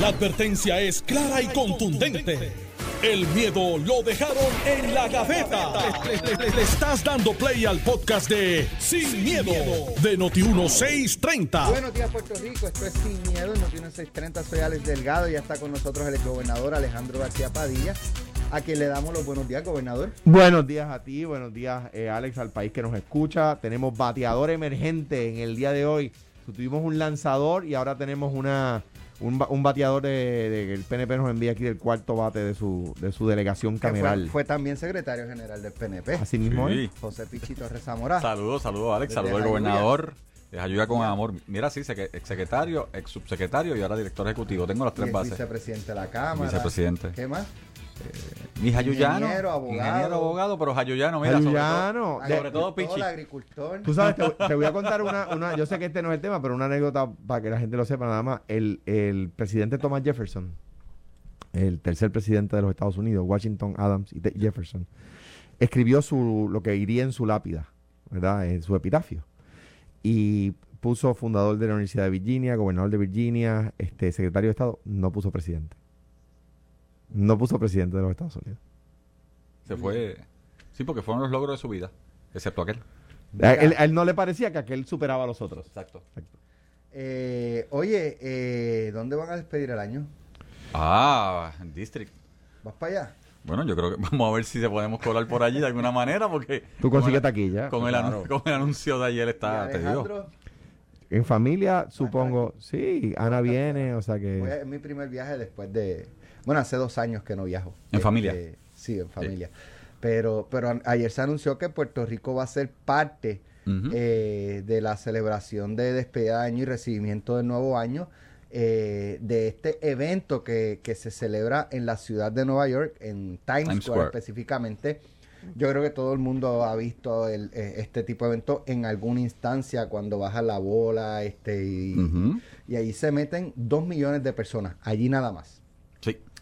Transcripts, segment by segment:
La advertencia es clara y contundente. El miedo lo dejaron en la gaveta. Le, le- le- le estás dando play al podcast de Sin, miedo, de Noti1630. Buenos días, Puerto Rico. Esto es Sin Miedo. En Noti 630 soy Alex Delgado. Ya está con nosotros el gobernador Alejandro García Padilla, a quien le damos los buenos días, gobernador. Buenos días a ti, buenos días eh, Alex, al país que nos escucha. Tenemos bateador emergente en el día de hoy. Tuvimos un lanzador y ahora tenemos una un, un bateador de, de- que el PNP nos envía aquí del cuarto bate de su, de su delegación fue, cameral. fue también secretario general del PNP, Así mismo Sí. José Pichito Rezamora. Saludos, saludos, Alex. Saludos al gobernador. Les ayuda con amor. Mira, sí, ex secretario, ex subsecretario y ahora director ejecutivo. Tengo las tres es bases. vicepresidente de la Cámara. Vicepresidente. ¿Qué más? Mi jayuyano. Ingeniero, abogado. Ingeniero, abogado, pero jayuyano, mira. Jayuyano. Sobre todo, sobre todo Agricultor, Pichi. agricultor. Tú sabes, te, te voy a contar una, una, yo sé que este no es el tema, pero una anécdota para que la gente lo sepa nada más. El, el presidente Thomas Jefferson, el tercer presidente de los Estados Unidos, Washington Adams y Jefferson, escribió su, lo que iría en su lápida, ¿verdad? En su epitafio. Y puso fundador de la Universidad de Virginia, gobernador de Virginia, este secretario de Estado, no puso presidente. No puso presidente de los Estados Unidos. Se fue. Sí, porque fueron los logros de su vida. Excepto aquel. A él, a él no le parecía que aquel superaba a los otros. Exacto. Eh, oye, eh, ¿dónde van a despedir el año? Ah, District. ¿Vas para allá? Bueno, yo creo que vamos a ver si se podemos colar por allí de alguna manera, porque. Tú con consigues taquilla. Con, el, claro. anu- con el anuncio de ayer ¿Y está, te digo. Alejandro? En familia, supongo. Sí, Ana viene, o sea Voy a- que. es mi primer viaje después de. Bueno, hace dos años que no viajo. ¿En familia? Sí, en familia. Pero, pero ayer se anunció que Puerto Rico va a ser parte eh, de la celebración de despedida de año y recibimiento del nuevo año eh, de este evento que, que se celebra en la ciudad de Nueva York, en Times, Times Square, Square. específicamente. Yo creo que todo el mundo ha visto el- eh, este tipo de evento en alguna instancia cuando baja la bola este y ahí se meten dos millones de personas, allí nada más.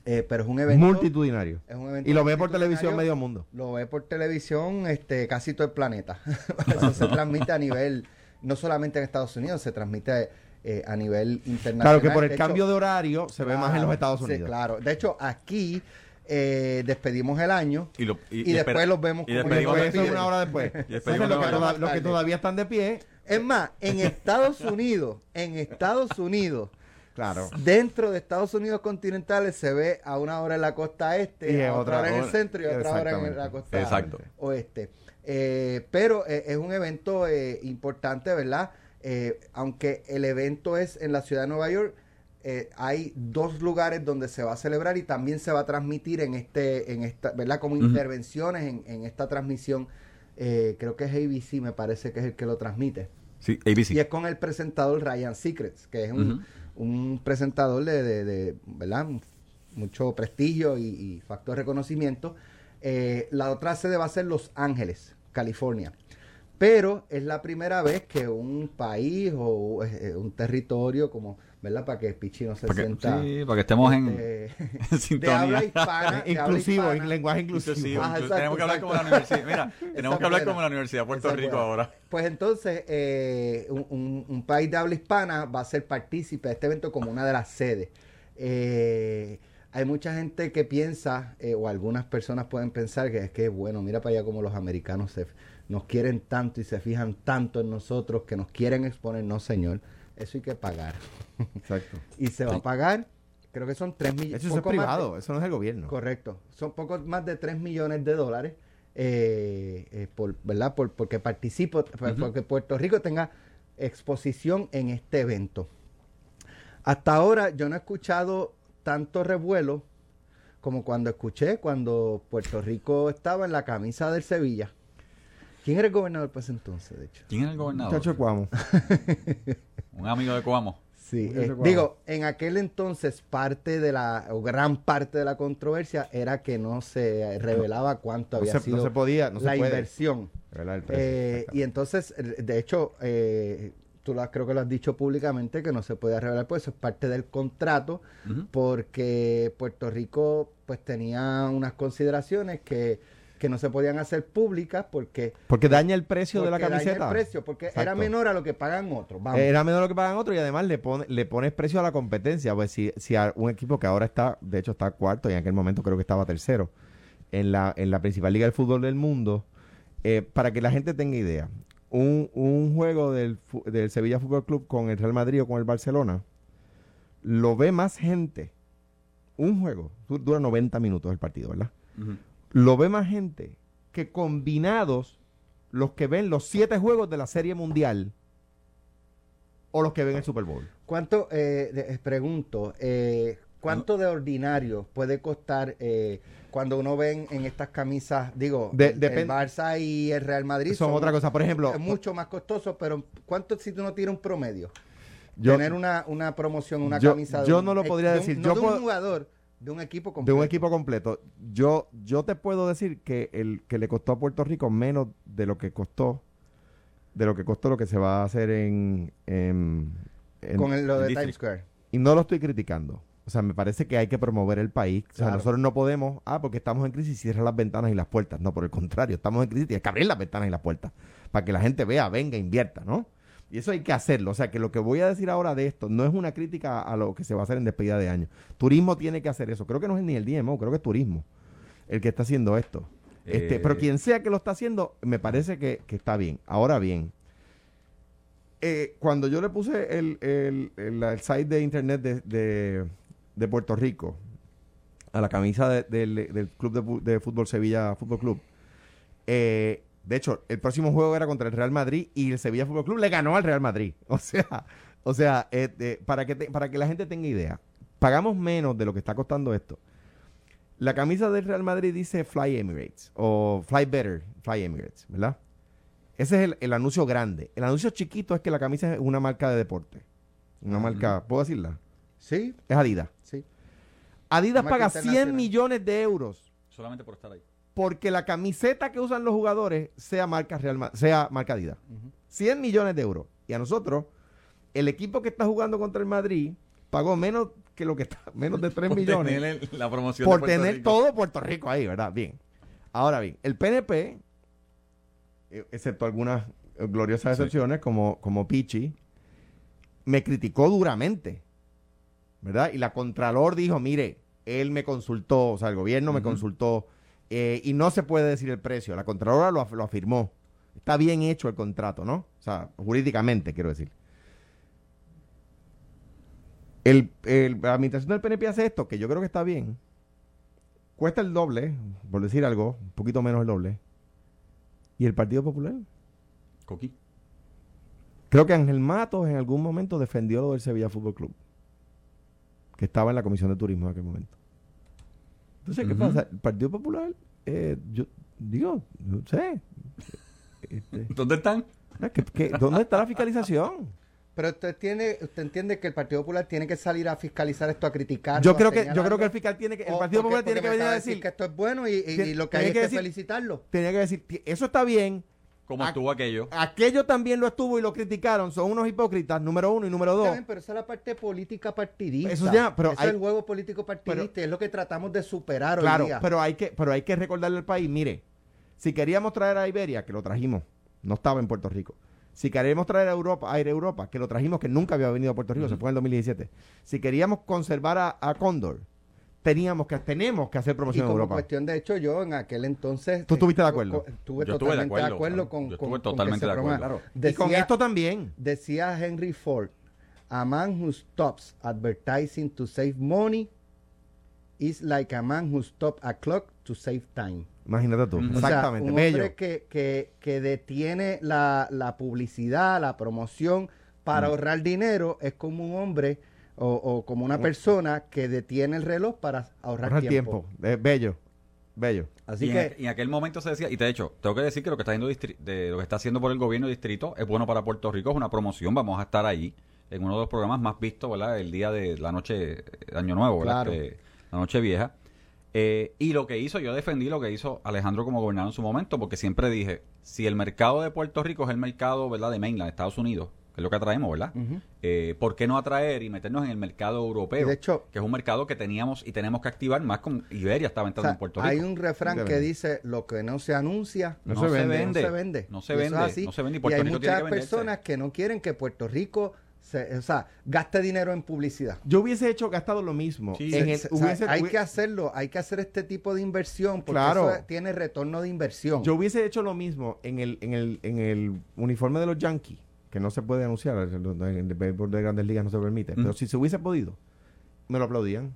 Sí. Eh, pero es un evento. Multitudinario. es un evento Y lo ve por televisión medio mundo. Lo ve por televisión este, casi todo el planeta. Eso se transmite a nivel, no solamente en Estados Unidos, se transmite eh, a nivel internacional. Claro que por el De hecho, cambio de horario se ve más en los Estados sí, Unidos. claro. De hecho, aquí eh, despedimos el año Y, lo- y, y después los vemos y despedimos eso despiden. una hora después. Y Entonces, despedimos los, que toda- los todavía están de pie, Es más, en Estados Unidos, en Estados Unidos, claro. dentro de Estados Unidos continentales se ve a una hora en la costa este, Y a otra otra hora en el centro y a otra hora en la costa Exacto. oeste. Eh, pero eh, es un evento eh, importante, ¿verdad? Eh, aunque el evento es en la ciudad de Nueva York, eh, hay dos lugares donde se va a celebrar y también se va a transmitir en este, en esta, ¿verdad? Como intervenciones en, en esta transmisión. Eh, creo que es ABC, me parece que es el que lo transmite. Sí, ABC. Y es con el presentador Ryan Secrets, que es un. Un presentador de, de- ¿verdad? Mucho prestigio y, y factor de reconocimiento. Eh, la otra sede va a ser Los Ángeles, California. Pero es la primera vez que un país o eh, un territorio como, ¿verdad? Para que Pichi no se Para que, sienta... sí, para que estemos en, este, en de sintonía. habla hispana. habla Inclusivo, en lenguaje inclusivo. Inclusivo, Ah, inclu- exacto, tenemos que hablar exacto. como la universidad. Mira, tenemos que hablar buena. como la Universidad de Puerto Rico buena. ahora. Pues entonces, eh, un, un- un país de habla hispana va a ser partícipe de este evento como una de las sedes. Eh, hay mucha gente que piensa, eh, o algunas personas pueden pensar que es que, bueno, mira para allá como los americanos se, nos quieren tanto y se fijan tanto en nosotros que nos quieren exponer. No, señor, eso hay que pagar. Exacto. y se va a pagar, creo que son 3 millones. Eso es privado, eso no es el gobierno. Correcto. Son poco más de 3 millones de dólares eh, eh, por, ¿verdad? Por, porque participo, porque Puerto Rico tenga exposición en este evento. Hasta ahora yo no he escuchado tanto revuelo como cuando escuché cuando Puerto Rico estaba en la camisa del Sevilla. ¿Quién era el gobernador pues entonces, de hecho? ¿Quién era el gobernador? Muchacho Cuamo. Un amigo de Coamo. Sí, eh, digo, en aquel entonces parte de la, o gran parte de la controversia era que no se revelaba cuánto No había se, sido no se podía, no la se puede. inversión. revelar el precio. Eh, y entonces, eh, de hecho, eh, tú lo, creo que lo has dicho públicamente que no se puede revelar, pues eso es parte del contrato, porque Puerto Rico pues tenía unas consideraciones que, que no se podían hacer públicas porque Porque daña el precio de la porque daña camiseta. el precio, porque era menor a lo que pagan otros. Vamos. Era menos lo que pagan otros y además le, pone, le pones precio a la competencia. Pues si, si a un equipo que ahora está, de hecho está cuarto y en aquel momento creo que estaba tercero en la, en la principal liga del fútbol del mundo, eh, para que la gente tenga idea, un, un juego del, del Sevilla Fútbol Club con el Real Madrid o con el Barcelona, lo ve más gente. Un juego du- dura 90 minutos el partido, ¿verdad? Ujú. Lo ve más gente que combinados los que ven los siete juegos de la Serie Mundial o los que ven el Super Bowl. ¿Cuánto, eh, de- eh, pregunto, eh, cuánto de ordinario puede costar eh, cuando uno ven en estas camisas, digo, De- el, Barça y el Real Madrid? Son otra cosa. Por ejemplo, Es mucho más costoso, pero ¿cuánto si tú no tiras un promedio? yo, Tener una, una promoción, una yo- camisa de yo un- no lo podría de un- decir. no Yo de un jugador, de un equipo de completo. un equipo completo, yo, yo te puedo decir que el que le costó a Puerto Rico menos de lo que costó de lo que costó lo que se va a hacer en, en- en- Con el- lo de Times. Square. y no lo estoy criticando. O sea, me parece que hay que promover el país. O sea, Claro. nosotros no podemos, ah, porque estamos en crisis, cierra las ventanas y las puertas. No, por el contrario, estamos en crisis y hay que abrir las ventanas y las puertas para que la gente vea, venga, invierta, ¿no? Y eso hay que hacerlo. O sea, que lo que voy a decir ahora de esto no es una crítica a lo que se va a hacer en despedida de año. Turismo tiene que hacer eso. Creo que no es ni el DMO, creo que es turismo el que está haciendo esto. Este, Eh. pero quien sea que lo está haciendo, me parece que, que está bien. Ahora bien, eh, cuando yo le puse el, el, el- el site de internet de, de- de Puerto Rico a la camisa de- del, del Club de Fútbol Sevilla Fútbol Club, eh, de hecho, el próximo juego era contra el Real Madrid y el Sevilla Fútbol Club le ganó al Real Madrid. O sea, o sea eh, eh, para, que te- para que la gente tenga idea, pagamos menos de lo que está costando esto. La camisa del Real Madrid dice Fly Emirates o Fly Better, Fly Emirates, ¿verdad? Ese es el, el anuncio grande. El anuncio chiquito es que la camisa es una marca de deporte. Una marca, ¿puedo decirla? Sí, Es Adidas. sí. Adidas paga 100 internacional. millones de euros Solamente por estar ahí. Porque la camiseta que usan los jugadores sea marca Real sea marca Adidas. 100 millones de euros. Y a nosotros, el equipo que está jugando contra el Madrid pagó menos que lo que está, menos de 3 Por millones tener la promoción por de tener Rico. todo Puerto Rico ahí, ¿verdad? Bien. Ahora bien, el PNP, eh, excepto algunas eh, gloriosas Sí. excepciones, como, como Pichi, me criticó duramente, ¿verdad? Y la Contralor dijo, mire, él me consultó, o sea, el gobierno me consultó, eh, y no se puede decir el precio. La Contralora lo, lo afirmó. Está bien hecho el contrato, ¿no? O sea, jurídicamente, quiero decir. El, el- la administración del PNP hace esto, que yo creo que está bien. Cuesta el doble, por decir algo, un poquito menos el doble. ¿Y el Partido Popular? Coqui. Creo que Ángel Matos en algún momento defendió lo del Sevilla Fútbol Club, que estaba en la Comisión de Turismo en aquel momento. Entonces, ¿qué pasa? El Partido Popular, eh, yo digo, no sé. Este, ¿Dónde están? ¿qué- qué- dónde está la fiscalización? Pero usted tiene, usted entiende que el Partido Popular tiene que salir a fiscalizar esto, a criticar. Yo creo que, yo creo que el fiscal tiene que, el O Partido porque- Popular tiene porque que venir a decir, que esto es bueno y, y- Tiene- y lo que hay es que decir- felicitarlo. tenía que decir, "Ti- eso está bien, ¿Cómo Ac- estuvo aquello? aquello también lo estuvo y lo criticaron, son unos hipócritas, número uno y número Está dos. bien, pero esa es la parte política partidista. Eso ya, pero hay- es el juego político partidista. es lo que tratamos de superar hoy Claro, día. pero hay que, pero hay que recordarle al país, mire, si queríamos traer a Iberia, que lo trajimos, no estaba en Puerto Rico. Si queríamos traer a Europa, a Aire Europa, que lo trajimos, que nunca había venido a Puerto Rico, se fue en el 2017. Si queríamos conservar a, a Cóndor, teníamos que, tenemos que hacer y promoción en como Europa. cuestión de hecho, yo en aquel entonces... ¿Tú estuviste de eh, acuerdo? Estuve Yo de totalmente de acuerdo, con... Yo con- estuve con totalmente de acuerdo. promueva. Claro. y con Decía- esto también. Decía Henry Ford, a man who stops advertising to save money is like a man who stops a clock to save time. Imagínate tú. Ujú. O sea, Exactamente. un Bello. hombre que, que, que detiene la, la publicidad, la promoción para Mm. ahorrar dinero es como un hombre o, o como una persona que detiene el reloj para ahorrar Ahorrar tiempo. tiempo. Eh, bello. Bello. Así y, en, que y en aquel momento se decía, y de hecho, tengo que decir que lo que está haciendo distri- de lo que está haciendo por el gobierno de distrito es bueno para Puerto Rico, es una promoción, vamos a estar ahí en uno de los programas más vistos, ¿verdad? El día de la noche de Año Nuevo, ¿verdad? Claro. Este, la noche vieja. Eh, y lo que hizo, yo defendí lo que hizo Alejandro como gobernador en su momento, porque siempre dije, si el mercado de Puerto Rico es el mercado, ¿verdad? De mainland, Estados Unidos, que es lo que atraemos, ¿verdad? Eh, ¿Por qué no atraer y meternos en el mercado europeo? De hecho- que es un mercado que teníamos y tenemos que activar más con Iberia estaba O entrando sea, en Puerto Rico. hay un refrán que vende. dice lo que no se anuncia No No se vende. vende. no se vende. No se Y es vende, así. no se vende y Y, Puerto hay Rico tiene muchas que personas que no quieren que Puerto Rico se, o sea, gaste dinero en publicidad. Yo hubiese hecho gastado lo mismo. Sí. En el- Se- o sea, hubiese- hay que hacerlo, hay que hacer este tipo de inversión porque Claro. eso tiene retorno de inversión. Yo hubiese hecho lo mismo en el, en el, en el uniforme de los Yankees, que no se puede anunciar, en el béisbol de grandes ligas no se permite, pero Ujú. si se hubiese podido, me lo aplaudían.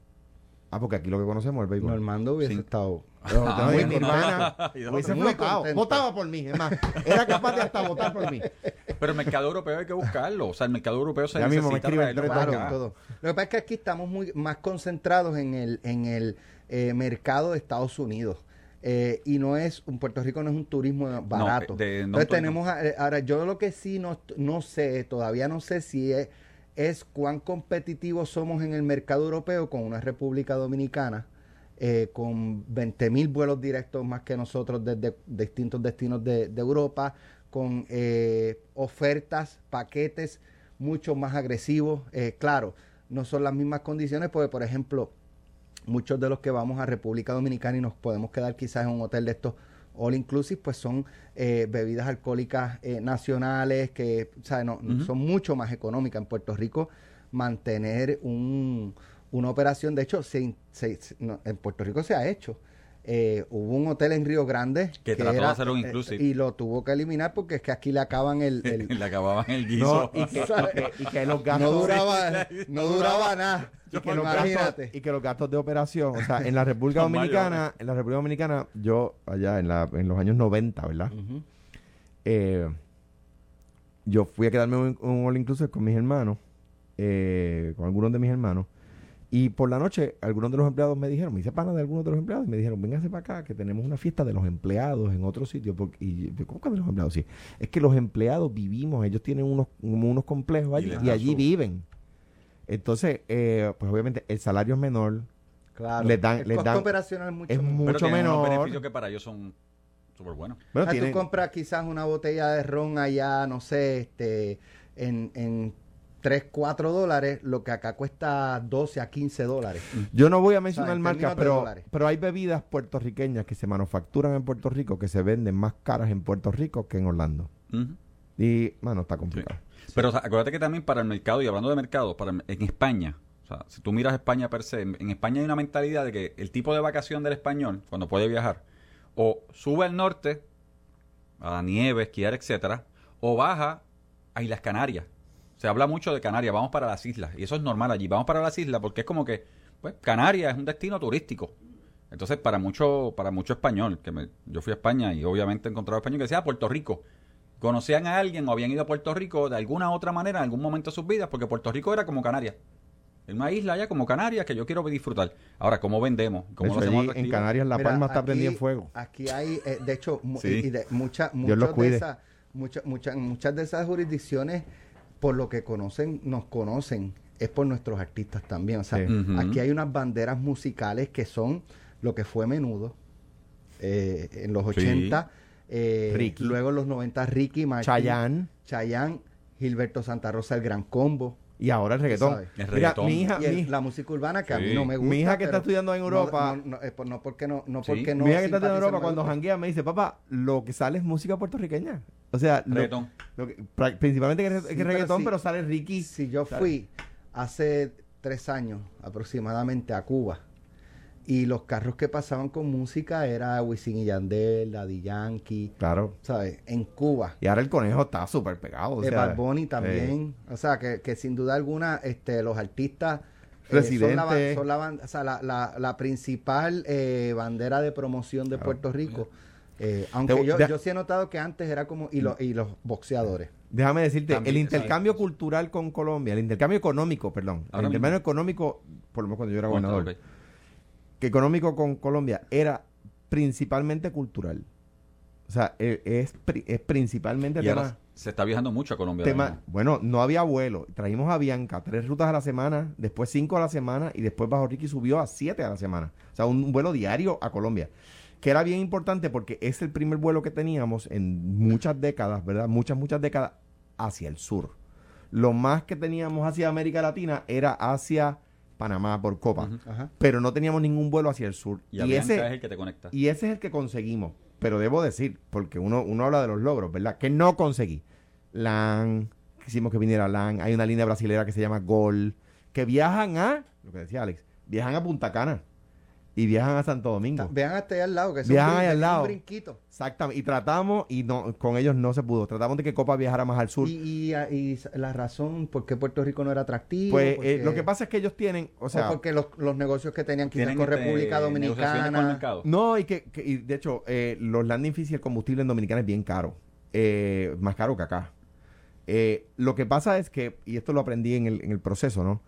Ah, porque aquí lo que conocemos es el béisbol. Normando hubiese Sí. estado No, y muy mi hermana hubiese Muy flotado. Votaba por mí, es más, era capaz de hasta votar por mí. Pero el mercado europeo hay que buscarlo. O sea, el mercado europeo se Ya mismo me necesita escriben Claro, acá. todo. Lo que pasa es que aquí estamos muy más concentrados en el, en el eh, mercado de Estados Unidos. Eh, y no es, un Puerto Rico no es un turismo barato. de- de- no Entonces tenemos, a- eh, ahora yo lo que sí no, no sé, todavía no sé si es, es cuán competitivos somos en el mercado europeo con una República Dominicana, eh, con 20 mil vuelos directos más que nosotros desde distintos destinos de, de Europa, con eh, ofertas, paquetes mucho más agresivos. Eh, claro, no son las mismas condiciones, porque por ejemplo, muchos de los que vamos a República Dominicana y nos podemos quedar quizás en un hotel de estos all inclusive, pues son eh, bebidas alcohólicas eh, nacionales que o sea, no, son mucho más económicas. En Puerto Rico, mantener un, una operación, de hecho, se- se- no, en Puerto Rico se ha hecho. Eh, hubo un hotel en Río Grande Que trató de hacer un inclusive. y lo tuvo que eliminar porque es que aquí le acaban el, el- Le acababan el guiso. No, y que, y que- que los gastos... no duraba no duraba nada y que, los gastos, imagínate y que los gastos de operación, o sea, en la República Dominicana, mayores. en la República Dominicana, yo allá en, la, en los años 90, ¿verdad? Eh, yo fui a quedarme un, un all inclusive con mis hermanos, eh, con algunos de mis hermanos, y por la noche algunos de los empleados me dijeron, me hice pana de algunos de los empleados, y me dijeron, véngase para acá, que tenemos una fiesta de los empleados en otro sitio. porque- y yo, ¿cómo que de los empleados? Sí, es que los empleados vivimos, ellos tienen unos, unos complejos allí, y, allí viven. Entonces, eh, pues obviamente el salario es menor, claro Les dan- el les costo dan- operacional es mucho es mucho Pero menor. beneficios que para ellos son súper buenos. bueno, tienen- tú compras quizás una botella de ron allá, no sé, este, en, en 3, 4 dólares, lo que acá cuesta 12 a 15 dólares. Yo no voy a O sea, mencionar marcas, pero, dólares. pero hay bebidas puertorriqueñas que se manufacturan en Puerto Rico que se venden más caras en Puerto Rico que en Orlando. Y, mano, está complicado. Pero o sea, acuérdate que también para el mercado, y hablando de mercado, para, en España, o sea, si tú miras España per se, en, en España hay una mentalidad de que el tipo de vacación del español, cuando puede viajar, o sube al norte, a la nieve, esquiar, etcétera, o baja a Islas Canarias. Se habla mucho de Canarias, vamos para las islas, y eso es normal allí, vamos para las islas porque es como que, pues, Canarias es un destino turístico. Entonces, para mucho, para mucho español, que me- yo fui a España y obviamente he encontrado español que decía "Ah, Puerto Rico. Conocían a alguien o habían ido a Puerto Rico de alguna otra manera en algún momento de sus vidas, porque Puerto Rico era como Canarias. Es una isla allá como Canarias que yo quiero disfrutar. Ahora, ¿cómo vendemos? ¿Cómo lo hacemos allí en? Canarias La Mira, Palma está aquí- prendida en fuego. Aquí hay, eh, de hecho, Sí. y de, mucha- de esas, muchas, muchas, muchas de esas jurisdicciones, por lo que conocen, nos conocen, es por nuestros artistas también. O sea, Sí. Aquí hay unas banderas musicales que son lo que fue menudo eh, en los 80, eh, Ricky. luego en los 90 Ricky Martin, Chayanne Chayanne, Gilberto Santa Rosa, el Gran Combo. y ahora el reggaetón. El Mira, reggaetón. mi hija, y el- mi, la música urbana que a mí Sí. no me gusta. Mi hija que está estudiando en no- Europa- No, no, pues no porque no, no Sí. porque no. mi hija que está en simpatizo Europa cuando janguea me dice, papá, lo que sale es música puertorriqueña. O sea, Reggaetón. lo que- principalmente que, Sí, que pero reggaetón, sí. pero sale Ricky. Si yo fui hace tres años aproximadamente a Cuba y los carros que pasaban con música era Wisin y Yandel, Daddy Yankee, Claro. ¿sabes? En Cuba. Y ahora el conejo está súper pegado. O Eh, Bad Bunny eh, también. O sea, que, que sin duda alguna este, los artistas... eh, son la, son la o sea, la, la- la principal eh, bandera de promoción de Claro. Puerto Rico. Eh, aunque Te- yo, de- yo sí he notado que antes era como... Y, los y los boxeadores. Déjame decirte, También, el intercambio cultural con Colombia, el intercambio económico, perdón, Ahora el intercambio económico, por lo menos cuando yo era gobernador, que económico con Colombia era principalmente cultural. O sea, e- es, es principalmente Y tema, ahora se está viajando mucho a Colombia. tema- bueno, no había vuelo. Trajimos a Bianca tres rutas a la semana, después cinco a la semana y después Bajo Ricky subió a siete a la semana. O sea, un, un vuelo diario a Colombia. Que era bien importante porque es el primer vuelo que teníamos en muchas décadas, ¿verdad? Muchas, muchas décadas hacia el sur. Lo más que teníamos hacia América Latina era hacia Panamá por Copa. Pero no teníamos ningún vuelo hacia el sur. Y, Y, ese, es el que te conecta. y ese es el que conseguimos. Pero debo decir, porque uno, uno habla de los logros, ¿verdad? Que no conseguí. LAN, quisimos que viniera LAN. Hay una línea brasilera que se llama Gol, que viajan a, lo que decía Alex, viajan a Punta Cana y viajan a Santo Domingo. Vean hasta allá al lado, que es un, ahí brin- al es lado. un brinquito. Exactamente. Y tratamos, y no con ellos no se pudo. Tratamos de que Copa viajara más al sur. Y, y, y la razón por qué Puerto Rico no era atractivo. pues eh, lo que pasa es que ellos tienen, o o sea, porque los, los negocios que tenían quizás Tienen con este, República Dominicana. No, y que, que- y de hecho, eh, los landing fees y el combustible en Dominicana es bien caro. Eh, más caro que acá. Eh, lo que pasa es que, y esto lo aprendí en el, en el proceso, ¿no?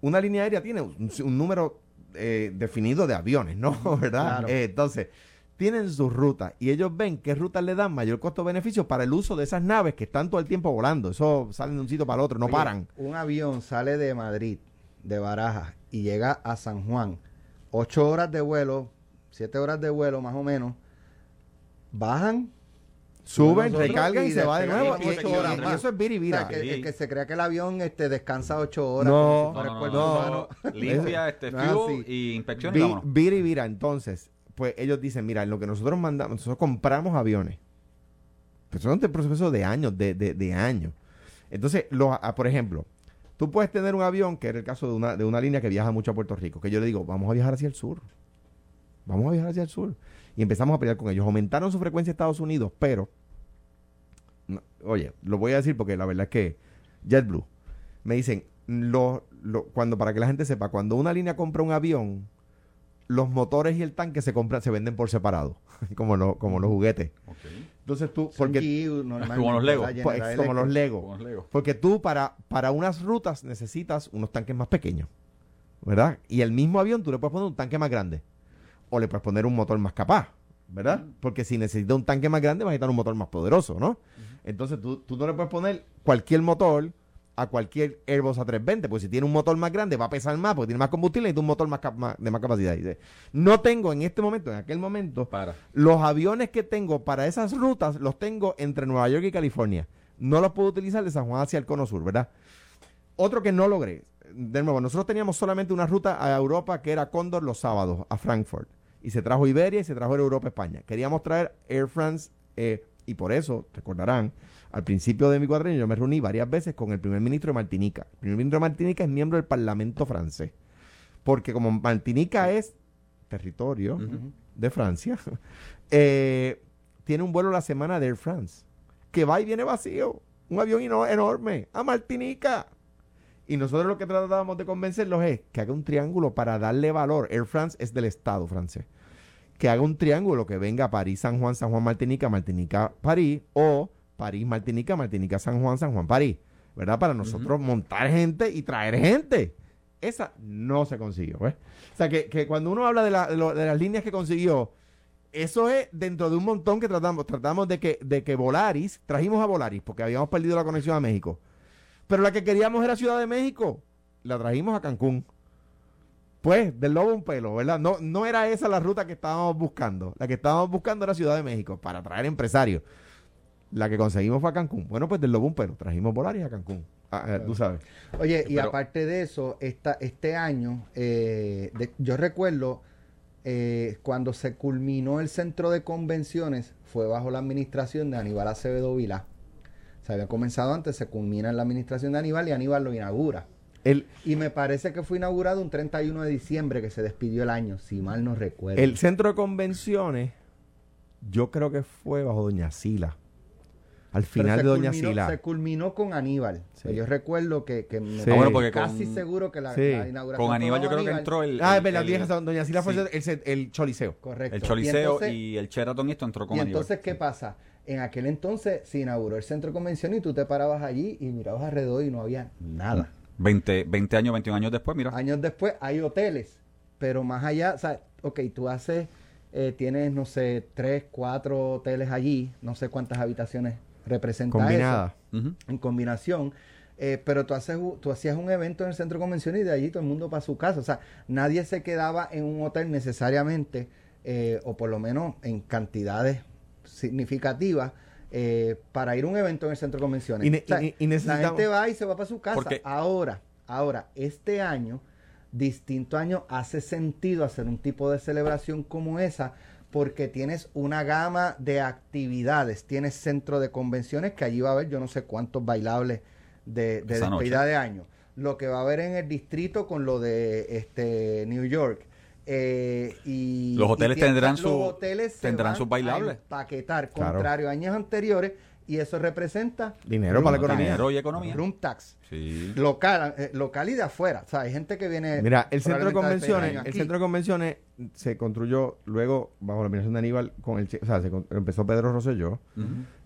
Una línea aérea tiene un, un número eh, definido de aviones, ¿no? ¿Verdad? Claro. Eh, entonces, tienen sus rutas y ellos ven qué rutas le dan mayor costo-beneficio para el uso de esas naves que están todo el tiempo volando. Eso salen de un sitio para el otro, no Oye, paran. Un avión sale de Madrid, de Barajas, y llega a San Juan. Ocho horas de vuelo, siete horas de vuelo más o menos. Bajan. Suben, nosotros recargan y, y se va de nuevo. Y, ocho y- horas y más. eso es O virivira. sea, que, Sí. el que se crea que el avión este, descansa ocho horas. No, No, el no, no, humano. no, Limpia, este, fuel y inspección Vi-. Entonces, pues ellos dicen, mira, lo que nosotros mandamos, nosotros compramos aviones. Pero son de proceso de años, de, de, de años. Entonces, los, ah, por ejemplo, tú puedes tener un avión, que era el caso de una, de una línea que viaja mucho a Puerto Rico, que yo le digo, vamos a viajar hacia el sur. Vamos a viajar hacia el sur. Y empezamos a pelear con ellos. Aumentaron su frecuencia a Estados Unidos, pero, no, oye, lo voy a decir porque la verdad es que JetBlue, me dicen, lo, lo- cuando para que la gente sepa, cuando una línea compra un avión, los motores y el tanque se compran, se venden por separado, como, lo- como los juguetes. Ok. Entonces tú, porque Como los Lego. ¿verdad? pues, General como los Electric. Lego, Como los Lego. porque tú para, para unas rutas necesitas unos tanques más pequeños, ¿verdad? Y el mismo avión tú le puedes poner un tanque más grande o le puedes poner un motor más capaz, ¿verdad? Porque si necesitas un tanque más grande vas a necesitar un motor más poderoso, ¿no? Entonces tú, tú no le puedes poner cualquier motor a cualquier Airbus A320, porque si tiene un motor más grande va a pesar más, porque tiene más combustible y un motor más, de más capacidad. Dice, no tengo en este momento, en aquel momento, Para. los aviones que tengo para esas rutas los tengo entre Nueva York y California. No los puedo utilizar de San Juan hacia el cono sur, ¿verdad? Otro que no logré. De nuevo, nosotros teníamos solamente una ruta a Europa que era Cóndor los sábados, a Frankfurt. Y se trajo Iberia y se trajo Europa España. Queríamos traer Air France eh, y por eso, recordarán, al principio de mi cuadrenio yo me reuní varias veces con el primer ministro de Martinica. El primer ministro de Martinica es miembro del Parlamento francés. Porque como Martinica es territorio, de Francia, eh, tiene un vuelo la semana de Air France, que va y viene vacío, un avión enorme, a Martinica. Y nosotros lo que tratábamos de convencerlos es que haga un triángulo para darle valor. Air France es del Estado francés. Que haga un triángulo que venga a París, San Juan, San Juan, Martinica, Martinica, París, o París, Martinica, Martinica, San Juan, San Juan, París. ¿Verdad? Para nosotros montar gente y traer gente. Esa no se consiguió, ¿ves? O sea, que, que cuando uno habla de, la- de lo- de las líneas que consiguió, eso es dentro de un montón que tratamos. Tratamos de que, de que Volaris, trajimos a Volaris porque habíamos perdido la conexión a México. Pero la que queríamos era Ciudad de México. La trajimos a Cancún. Pues, del lobo un pelo, ¿verdad? No, no era esa la ruta que estábamos buscando. La que estábamos buscando era Ciudad de México para traer empresarios. La que conseguimos fue a Cancún. Bueno, pues del lobo un pelo. Trajimos Volaris a Cancún. Ah, eh, tú sabes. Oye, y Pero- aparte de eso, esta, este año, eh, de- yo recuerdo eh, cuando se culminó el centro de convenciones, fue bajo la administración de Aníbal Acevedo Vilá. Se había comenzado antes, se culmina en la administración de Aníbal y Aníbal lo inaugura. El, Y me parece que fue inaugurado un 31 de diciembre que se despidió el año, si mal no recuerdo. El centro de convenciones, yo creo que fue bajo Doña Sila. Al final de Doña culminó- Sila. Se culminó con Aníbal. Sí. Yo recuerdo que, que me Sí. Ah, bueno, porque casi con- seguro que la, Sí. la inauguración Con Aníbal yo creo que entró el... Ah, el- es verdad, Doña Sila fue el, el, el Choliseo. Correcto. El Y Choliseo entonces- y, el Sheraton esto entró con Y Aníbal. entonces, ¿qué pasa? En aquel entonces se inauguró el centro de convención y tú te parabas allí y mirabas alrededor y no había nada. 20, 20 años, 21 años después, mira. Años después hay hoteles, pero más allá, o sea, ok, tú haces, eh, tienes, no sé, tres, cuatro hoteles allí, no sé cuántas habitaciones representa Combinada. Eso en combinación. eh, pero tú, haces, tú hacías un evento en el centro de convención y de allí todo el mundo para su casa. O sea, nadie se quedaba en un hotel necesariamente, eh, o por lo menos en cantidades significativas, eh, para ir a un evento en el centro de convenciones. Y ne- O sea, y- y la gente va y se va para su casa. Porque- Ahora, ahora, este año, distinto año, hace sentido hacer un tipo de celebración como esa porque tienes una gama de actividades. Tienes centro de convenciones que allí va a haber yo no sé cuántos bailables de, de noche. despedida de año. Lo que va a haber en el distrito con lo de este New York. Eh, y, Los hoteles y tendrán los su- hoteles se tendrán sus bailables. a empaquetar, Claro. contrario a años anteriores, y eso representa Dinero para la economía. Dinero y economía. room tax Sí. local, eh, local y de afuera. O sea, hay gente que viene. Mira, el centro de convenciones, el centro de convenciones se construyó luego bajo la administración de Aníbal con el, o sea, se con- empezó Pedro Rosselló,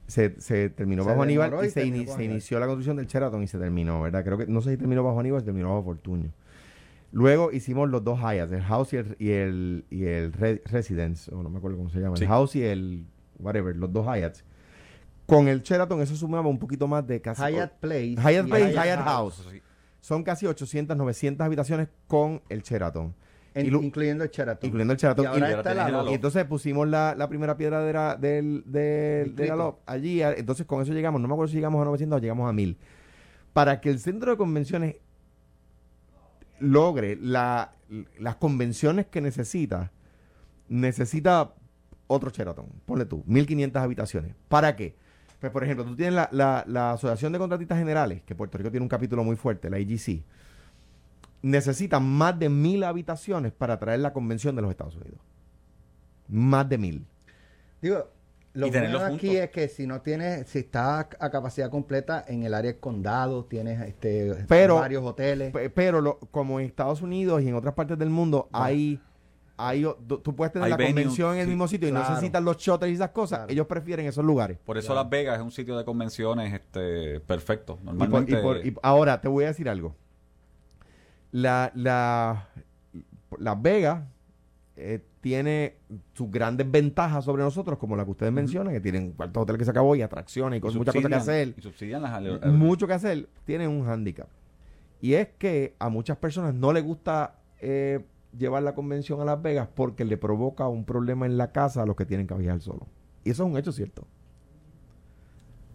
se, se terminó Se bajo Aníbal y y se, terminó se inició la construcción del Sheraton y se terminó, ¿verdad? Creo que no sé si terminó bajo Aníbal o si terminó bajo Fortunio. Luego hicimos los dos Hyatts, el House y el, y el, y el Re- Residence, o no me acuerdo cómo se llama, Sí. el House y el whatever, los dos Hyatts. Con el Sheraton eso sumaba un poquito más de casi Hyatt Place. Hyatt y Place, Hyatt Hyatt House. Son casi 800, 900 habitaciones con el Sheraton. en- y incluyendo el Sheraton. incluyendo el Sheraton. Y ahora Y- está la el Loft. Y entonces pusimos la, la primera piedra de la, del, del, de la Distrito. LOP allí. Entonces con eso llegamos, no me acuerdo si llegamos a 900 o llegamos a 1000. Para que el centro de convenciones logre la- las convenciones que necesita, necesita otro Sheraton. Ponle tú, 1500 habitaciones. ¿Para qué? Pues por ejemplo, tú tienes la, la- la Asociación de Contratistas Generales, que Puerto Rico tiene un capítulo muy fuerte, la IGC. Necesita más de mil habitaciones para traer la convención de los Estados Unidos. Más de mil. Digo, lo Y bueno aquí juntos. es que si no tienes, si estás a capacidad completa en el área del condado, tienes este Pero- varios hoteles. Pe- Pero lo- como en Estados Unidos y en otras partes del mundo, hay, hay tú puedes tener Hay la convención en el sí, mismo sitio y no necesitas los shuttles y esas cosas. Claro. Ellos prefieren esos lugares. Por eso Claro. Las Vegas es un sitio de convenciones este, perfecto. Y por- y Normalmente. por- y ahora te voy a decir algo. La, la, Las Vegas eh, tiene sus grandes ventajas sobre nosotros, como la que ustedes mencionan, que tienen cuartos hoteles que se acabó y atracciones y y cosas, muchas cosas que hacer. Y subsidian las mucho que hacer, tienen un hándicap. Y es que a muchas personas no les gusta eh, llevar la convención a Las Vegas porque le provoca un problema en la casa a los que tienen que viajar solo. Y eso es un hecho cierto.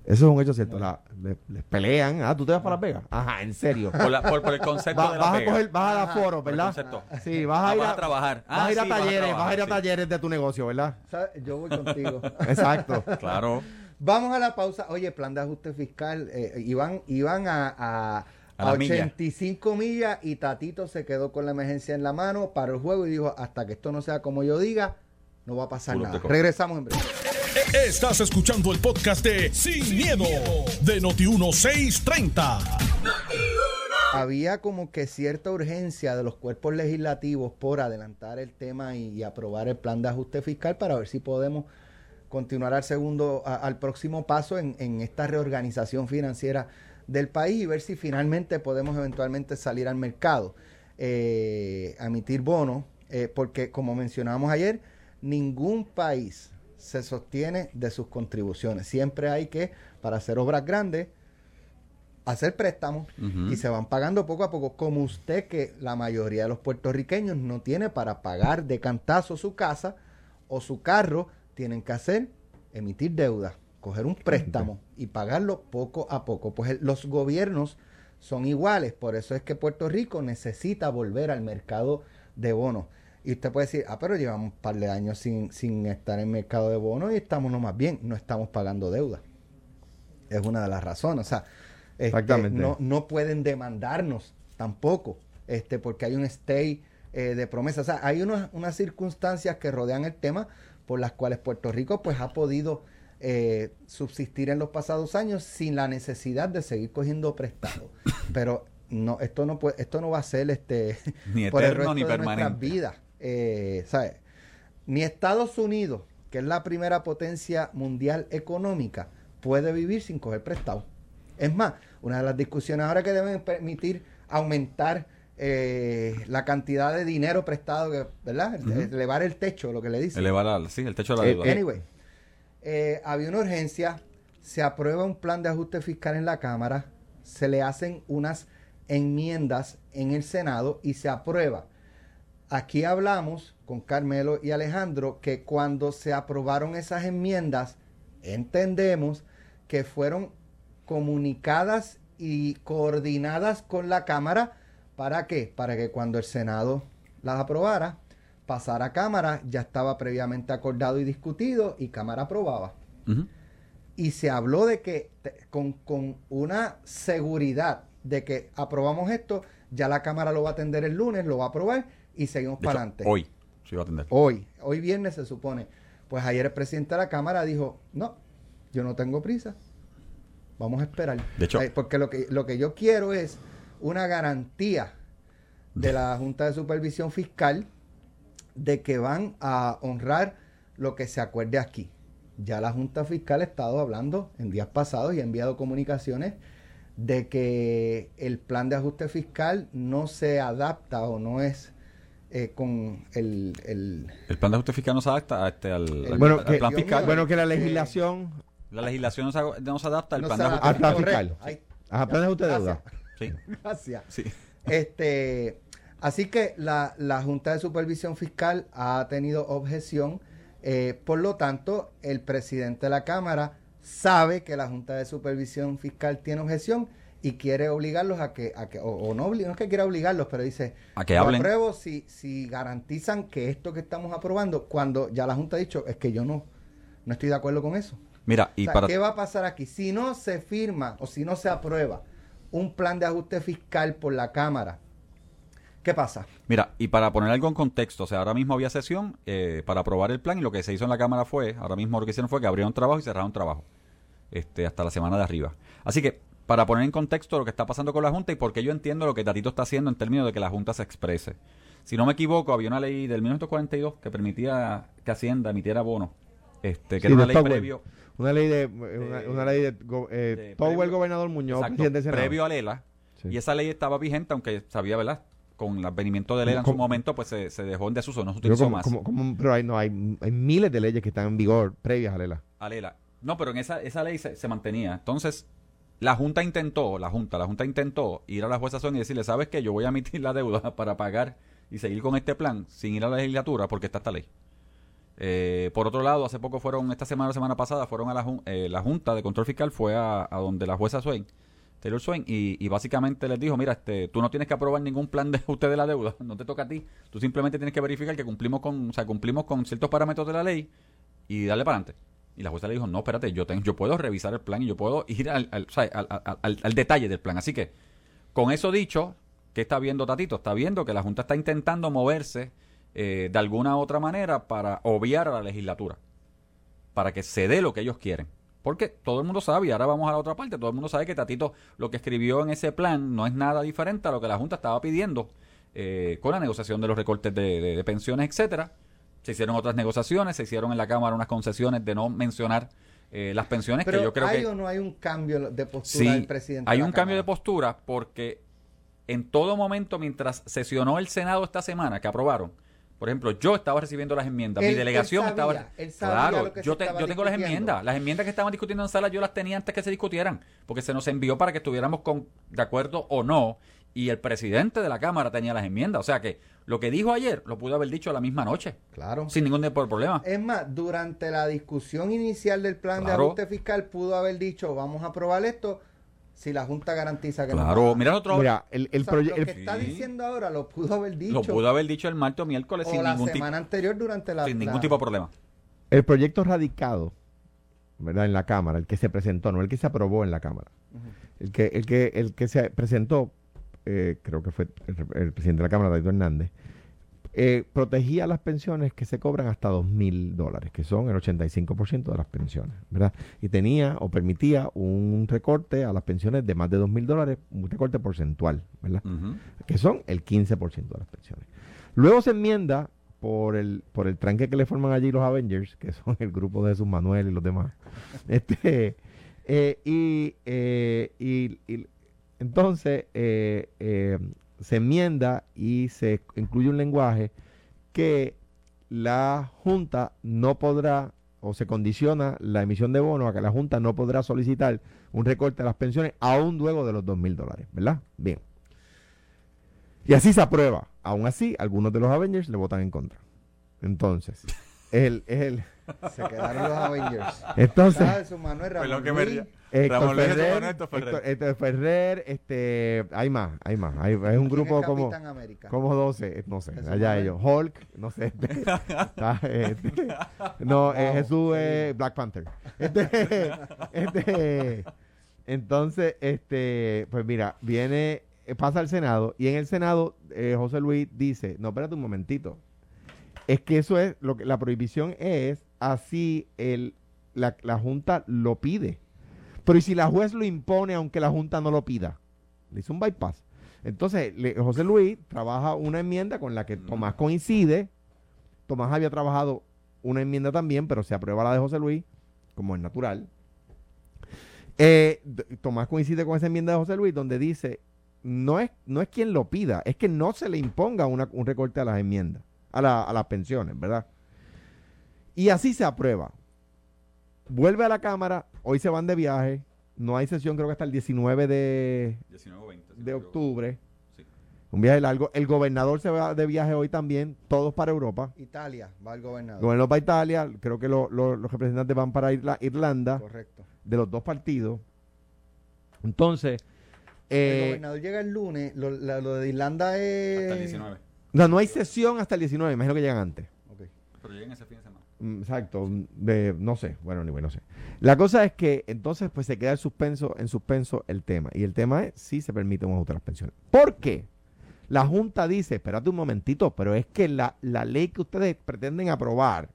Eso es un hecho cierto. La- le- les pelean. Ah, tú te vas para Las Vegas. Ajá, en serio. Por, la- por- por el concepto Va- de Las vas a coger, vas a dar Ajá, foro, Por el ¿verdad? concepto. Sí, vas Ah, a ir vas a, trabajar. Vas a ir a sí, vas a talleres, vas a ir a sí. talleres de tu negocio, ¿verdad? ¿Sabes? Yo voy contigo. Exacto. Claro. Vamos a la pausa. Oye, plan de ajuste fiscal. eh, iban iban a, a, A a las millas. 85 millas y Tatito se quedó con la emergencia en la mano, paró el juego y dijo, hasta que esto no sea como yo diga, no va a pasar nada. Regresamos en breve. Estás escuchando el podcast de Sin, miedo, de Noti1630. Había como que cierta urgencia de los cuerpos legislativos por adelantar el tema y, y aprobar el plan de ajuste fiscal para ver si podemos continuar al segundo, a- al próximo paso en, en esta reorganización financiera del país y ver si finalmente podemos eventualmente salir al mercado, eh, a emitir bonos, eh, porque como mencionamos ayer, ningún país se sostiene de sus contribuciones. Siempre hay que, para hacer obras grandes, hacer préstamos y se van pagando poco a poco, como usted que la mayoría de los puertorriqueños no tiene para pagar de cantazo su casa o su carro, tienen que hacer emitir deuda, coger un préstamo y pagarlo poco a poco. Pues el- los gobiernos son iguales, por eso es que Puerto Rico necesita volver al mercado de bonos. Y usted puede decir, ah, pero llevamos un par de años sin, sin estar en el mercado de bonos y estamos nomás bien, no estamos pagando deuda. Es una de las razones. O sea, este, no, no pueden demandarnos tampoco, este, porque hay un stay eh, de promesa. O sea, hay unas, unas circunstancias que rodean el tema por las cuales Puerto Rico pues ha podido eh, subsistir en los pasados años sin la necesidad de seguir cogiendo prestado. Pero no, esto no puede, esto no va a ser este Ni por el eterno resto ni de nuestras permanente. vidas. Eh, ¿sabe? Ni Estados Unidos, que es la primera potencia mundial económica, puede vivir sin coger prestado. Es más, una de las discusiones ahora que deben permitir aumentar eh, la cantidad de dinero prestado, que, ¿verdad? Elevar el techo, lo que le dicen. Elevar la- sí, el techo de la Eh, deuda. Anyway, eh, había una urgencia, se aprueba un plan de ajuste fiscal en la Cámara, se le hacen unas enmiendas en el Senado y se aprueba. Aquí hablamos con Carmelo y Alejandro que cuando se aprobaron esas enmiendas entendemos que fueron comunicadas y coordinadas con la Cámara. ¿Para qué? Para que cuando el Senado las aprobara, pasara a Cámara, ya estaba previamente acordado y discutido y Cámara aprobaba. Y se habló de que te- con, con una seguridad de que aprobamos esto, ya la Cámara lo va a atender el lunes, lo va a aprobar y seguimos para adelante. Hoy se iba a atender. Hoy, hoy viernes se supone. Pues ayer el presidente de la Cámara dijo, no, yo no tengo prisa. Vamos a esperar. De hecho- Ay, porque lo que, lo que yo quiero es una garantía de la Junta de Supervisión Fiscal de que van a honrar lo que se acuerde aquí. Ya la Junta Fiscal ha estado hablando en días pasados y ha enviado comunicaciones de que el plan de ajuste fiscal no se adapta o no es eh, con el, el- El plan de ajuste fiscal no se adapta a este, al, al- Bueno, al que, plan fiscal. mío, bueno, que la eh, legislación... la legislación no se, no se adapta al no plan de ajuste Al plan Correcto. fiscal. Ay, Ajá, plan de ajuste de deuda. Sí, Gracias. sí. Este, así que la, la Junta de Supervisión Fiscal ha tenido objeción. eh, por lo tanto, el presidente de la Cámara sabe que la Junta de Supervisión Fiscal tiene objeción y quiere obligarlos a que, a que o, o no, no es que quiera obligarlos, pero dice, A que "Lo hablen". apruebo si, si garantizan que esto que estamos aprobando, cuando ya la Junta ha dicho, es que yo no, no estoy de acuerdo con eso. Mira, y O sea, para ¿Qué va a pasar aquí? Si no se firma o si no se aprueba un plan de ajuste fiscal por la Cámara, ¿qué pasa? Mira, y para poner algo en contexto, o sea, ahora mismo había sesión eh, para aprobar el plan y lo que se hizo en la Cámara fue, ahora mismo lo que hicieron fue que abrieron trabajo y cerraron trabajo, este, hasta la semana de arriba. Así que, para poner en contexto lo que está pasando con la Junta y porque yo entiendo lo que Tatito está haciendo en términos de que la Junta se exprese. Si no me equivoco, había una ley del 1942 que permitía que Hacienda emitiera bonos, este, que Sí, era una ley previo, Una ley de... Una, una ley de... eh, de previo- gobernador Muñoz, exacto, presidente del Senado. previo a Lela, Sí. y esa ley estaba vigente, aunque sabía, ¿verdad? Con el advenimiento de Lela en su momento, pues se, se dejó en desuso, no se utilizó como- más. como- como- pero hay, no, hay, hay miles de leyes que están en vigor previas a Lela. No, pero en esa, esa ley se, se mantenía. Entonces, la Junta intentó, la Junta, la Junta intentó ir a la jueza Son y decirle, ¿sabes qué? Yo voy a emitir la deuda para pagar y seguir con este plan sin ir a la legislatura porque está esta ley. Eh, por otro lado, hace poco fueron, esta semana o semana pasada, fueron a la, eh, la Junta de Control Fiscal, fue a, donde la jueza Swain, Taylor Swain, y, básicamente les dijo, mira, este, tú no tienes que aprobar ningún plan de ajuste de la deuda, no te toca a ti, tú simplemente tienes que verificar que cumplimos con, o sea, cumplimos con ciertos parámetros de la ley y darle para adelante. Y la jueza le dijo, no, espérate, yo, tengo, yo puedo revisar el plan y yo puedo ir al, al, detalle del plan. Así que, con eso dicho, ¿qué está viendo Tatito? Está viendo que la Junta está intentando moverse eh, de alguna otra manera para obviar a la legislatura, para que se dé lo que ellos quieren. Porque todo el mundo sabe, y ahora vamos a la otra parte, todo el mundo sabe que Tatito lo que escribió en ese plan no es nada diferente a lo que la Junta estaba pidiendo eh, con la negociación de los recortes de- de pensiones, etcétera. Se hicieron otras negociaciones, se hicieron en la Cámara unas concesiones de no mencionar eh, las pensiones, Pero que yo creo ¿hay que... o no hay un cambio de postura Sí, del presidente? hay de la un cambio de postura porque en todo momento, mientras sesionó el Senado esta semana, que aprobaron, por ejemplo, yo estaba recibiendo las enmiendas, mi delegación él estaba... sabía, él sabía claro, lo que se yo, te- yo tengo las enmiendas. Las enmiendas que estaban discutiendo en sala yo las tenía antes que se discutieran, porque se nos envió para que estuviéramos con, de acuerdo o no, y el presidente de la Cámara tenía las enmiendas. O sea que lo que dijo ayer lo pudo haber dicho la misma noche, Claro. sin ningún tipo de problema. Es más, durante la discusión inicial del plan de ajuste fiscal pudo haber dicho, vamos a aprobar esto si la Junta garantiza que no Claro, a- mira nosotros... Mira, el, el O sea, proye- lo el- que está Sí. diciendo ahora lo pudo haber dicho Lo pudo haber dicho el martes o miércoles o sin la ningún, tipo, semana anterior durante la... sin ningún la- tipo de problema. el proyecto radicado ¿verdad? en la Cámara, el que se presentó, no el que se aprobó en la Cámara. El que, el que, el que se presentó, eh, creo que fue el, el presidente de la Cámara, David Hernández, eh, protegía las pensiones que se cobran hasta dos mil dólares, que son el 85% de las pensiones, ¿verdad? Y tenía o permitía un recorte a las pensiones de más de dos mil dólares, un recorte porcentual, ¿verdad? Que son el 15% de las pensiones. Luego se enmienda por el, por el tranque que le forman allí los Avengers, que son el grupo de Jesús Manuel y los demás. este eh, y, eh, y- y entonces eh, eh, se enmienda y se incluye un lenguaje que la Junta no podrá o se condiciona la emisión de bonos a que la Junta no podrá solicitar un recorte de las pensiones aún luego de los dos mil dólares, ¿verdad? Bien. Y así se aprueba. Aún así, algunos de los Avengers le votan en contra. Entonces, El, el, Se quedaron los Avengers. entonces, Manuel Pues lo Ramón que me. Héctor Ramón Luis, Ferrer, Héctor Ferrer. Héctor- Héctor Ferrer, este, hay más, hay más. Hay, es un ¿Quién grupo es como, América? como 12, no sé, Jesús allá Manuel. ellos. Hulk, no sé. este, está, este, no, eh, Wow, Jesús es Black Panther. Este, este, entonces, este, pues mira, viene, eh, pasa al Senado y en el Senado eh, José Luis dice, no, espérate un momentito. Es que eso es, lo que la prohibición es así el, la, la Junta lo pide. Pero ¿y si la juez lo impone aunque la Junta no lo pida? Le hizo un bypass. Entonces, le- José Luis trabaja una enmienda con la que Mm. Tomás coincide. Tomás había trabajado una enmienda también, pero se aprueba la de José Luis, como es natural. Eh, Tomás coincide con esa enmienda de José Luis, donde dice, no es, no es quien lo pida, es que no se le imponga una- un recorte a las enmiendas, a, la- a las pensiones, ¿verdad? Y así se aprueba. Vuelve a la Cámara, hoy se van de viaje, no hay sesión creo que hasta el 19 de, 19 o 20. si de octubre. Sí. Un viaje largo. El gobernador se va de viaje hoy también, todos para Europa. Italia, va el El gobernador. gobernador para Italia, creo que lo- lo- los representantes van para Irla- Irlanda, Correcto. de los dos partidos. Entonces, el eh, gobernador llega el lunes. Lo, la- lo de Irlanda es. Hasta el 19. no, no hay sesión hasta el 19, imagino que llegan antes. Ok. Pero lleguen ese fin de semana. Mm, Exacto, mm, de, no sé, bueno, ni bueno, no sé. La cosa es que entonces pues se queda en suspenso, en suspenso el tema. Y el tema es si se permite un ajuste a las pensiones. ¿Por qué? La Junta dice, espérate un momentito, pero es que la, la ley que ustedes pretenden aprobar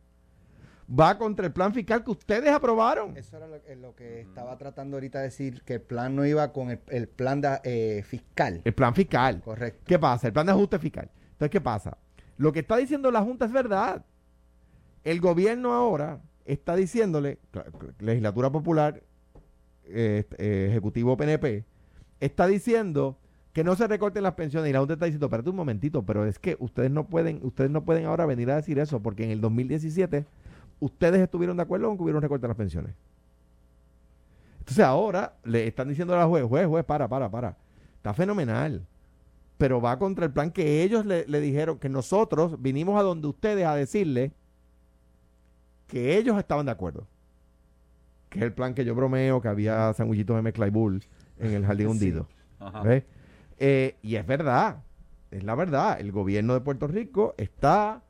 va contra el plan fiscal que ustedes aprobaron. Eso era lo, que- lo que estaba tratando ahorita de decir, que el plan no iba con el, el plan de, eh, fiscal. El plan fiscal. Correcto. ¿Qué pasa? El plan de ajuste fiscal. Entonces, ¿qué pasa? Lo que está diciendo la Junta es verdad. El gobierno ahora está diciéndole, legislatura popular, eh, eh, ejecutivo PNP, está diciendo que no se recorten las pensiones y la Junta está diciendo, espérate un momentito, pero es que ustedes no pueden, ustedes no pueden ahora venir a decir eso porque en el 2017 ustedes estuvieron de acuerdo con que hubiera un recorte de las pensiones. Entonces ahora le están diciendo a la juez, juez, juez, para, para, para. Está fenomenal. Pero va contra el plan que ellos le, le dijeron, que nosotros vinimos a donde ustedes a decirle que ellos estaban de acuerdo. Que es el plan que yo bromeo, que había sandwichitos de mezcla y bull en el jardín Sí. hundido. ¿Ves? Eh, y es verdad, es la verdad. El gobierno de Puerto Rico está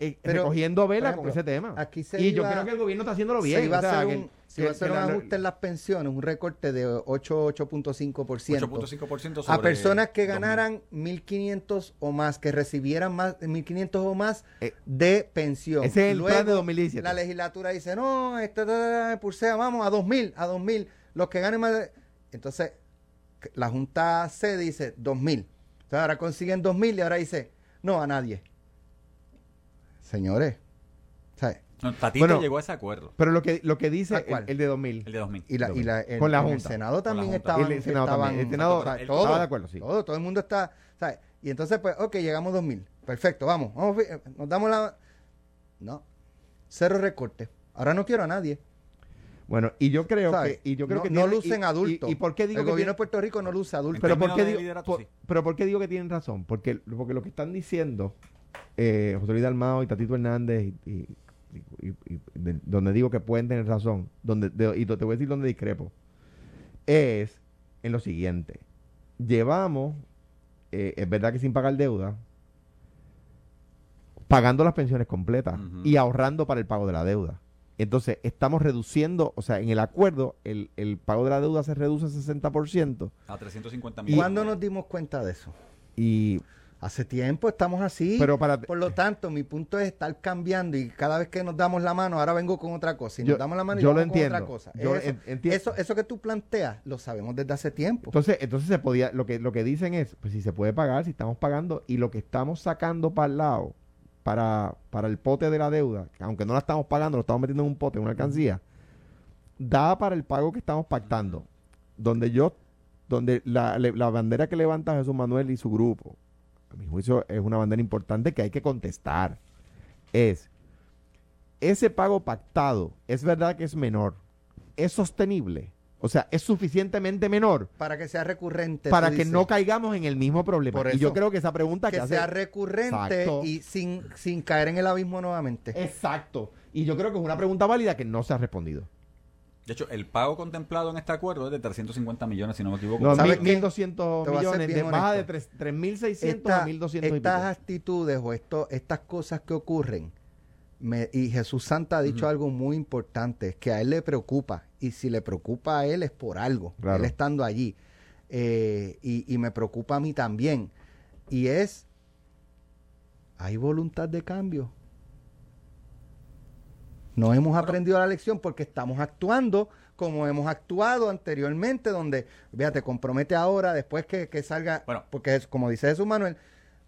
eh, Pero, recogiendo vela por con ejemplo, ese tema. aquí se y yo iba- creo que el gobierno está haciéndolo bien. Se iba o sea, a hacer que- un, se que- iba a hacer que un la- ajuste en las pensiones, un recorte de 8, 8.5% 8.5% sobre a personas que 2000. ganaran 1.500 o más, que recibieran más 1.500 o más Eh, de pensión. Ese es el Luego, plan de 2017. La legislatura dice, no, esto ta, ta, pulsea, vamos a 2.000, a 2.000, los que ganen más. de-". Entonces, la Junta C dice 2.000. Entonces, ahora consiguen 2.000 y ahora dice, no, a nadie. Señores, ¿sabes? No, Tatito Bueno, llegó a ese acuerdo. Pero lo que, lo que dice ¿A el, cuál? el de 2000. El de 2000. Y, la, y la, el, Con la en el Junta. Senado también Junta. Y el Senado estaban- también. El Senado o sea, el- todo, estaba de acuerdo, sí. todo, todo el mundo está. ¿sabes? Y entonces, pues, ok, llegamos a 2000. Perfecto, vamos. vamos nos damos la. No. Cero recorte. Ahora no quiero a nadie. Bueno, y yo creo ¿sabes? que y yo creo no, que no lucen y- adultos. Y, y por qué digo el que gobierno tiene- de Puerto Rico no luce adultos. pero por qué digo liderato, por- sí. pero por qué digo que tienen razón porque porque lo que están diciendo eh, José Luis Dalmao y Tatito Hernández y, y- y- y- y de- donde digo que pueden tener razón donde de- y te voy a decir donde discrepo es en lo siguiente llevamos eh, es verdad que sin pagar deuda pagando las pensiones completas y ahorrando para el pago de la deuda entonces estamos reduciendo o sea en el acuerdo el, el pago de la deuda se reduce 60% A 350 Y- millones. ¿Cuándo nos dimos cuenta de eso? y Hace tiempo estamos así. Pero para- Por lo tanto, mi punto es estar cambiando y cada vez que nos damos la mano, ahora vengo con otra cosa. Y Yo- nos damos la mano y yo lo con entiendo. otra cosa. Yo eso, en- enti- eso, eso que tú planteas, lo sabemos desde hace tiempo. Entonces, entonces se podía, lo que, lo que dicen es, pues si se puede pagar, si estamos pagando, y lo que estamos sacando para el lado, para, para el pote de la deuda, que aunque no la estamos pagando, lo estamos metiendo en un pote, en una alcancía, da para el pago que estamos pactando. Donde yo, donde la, la bandera que levanta Jesús Manuel y su grupo, a mi juicio es una bandera importante que hay que contestar. Es, ese pago pactado, es verdad que es menor, es sostenible. O sea, es suficientemente menor Para que sea recurrente. para que dices. no caigamos en el mismo problema. Por y yo eso, creo que esa pregunta que, que hace... sea recurrente Exacto. y sin, sin caer en el abismo nuevamente. Exacto. Y yo creo que es una pregunta válida que no se ha respondido. De hecho, el pago contemplado en este acuerdo es de 350 millones, si no me equivoco. No, ¿Sabes mil- qué? 1.200 Te voy a ser millones, de baja de honesto. tres- 3.600 Esta- a 1.200 y estas pico. actitudes o esto, estas cosas que ocurren, me- y Jesús Santa ha dicho algo muy importante, que a él le preocupa, y si le preocupa a él es por algo, Claro. él estando allí, Eh, y, y me preocupa a mí también, y es, hay voluntad de cambio. No hemos aprendido la lección porque estamos actuando como hemos actuado anteriormente, donde, fíjate, compromete ahora, después que, que salga, Bueno. porque es como dice Jesús Manuel,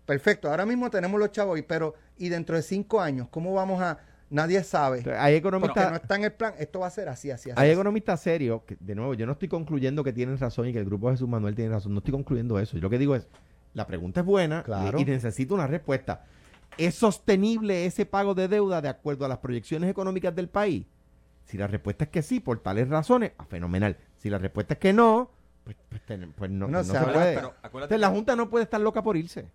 perfecto, ahora mismo tenemos los chavos, y- pero y dentro de cinco años, ¿cómo vamos a...? Nadie sabe. Hay Porque economistas, no está en el plan, esto va a ser así, así, así. hay economistas serios, que, de nuevo, yo no estoy concluyendo que tienen razón y que el grupo de Jesús Manuel tiene razón, no estoy concluyendo eso. Yo lo que digo es, la pregunta es buena Claro. y, y necesito una respuesta. ¿Es sostenible ese pago de deuda de acuerdo a las proyecciones económicas del país? Si la respuesta es que sí, por tales razones, ah, fenomenal. Si la respuesta es que no, pues, pues, ten- pues no, No, no se se puede. pero acuérdate Entonces, la Junta no puede estar loca por irse.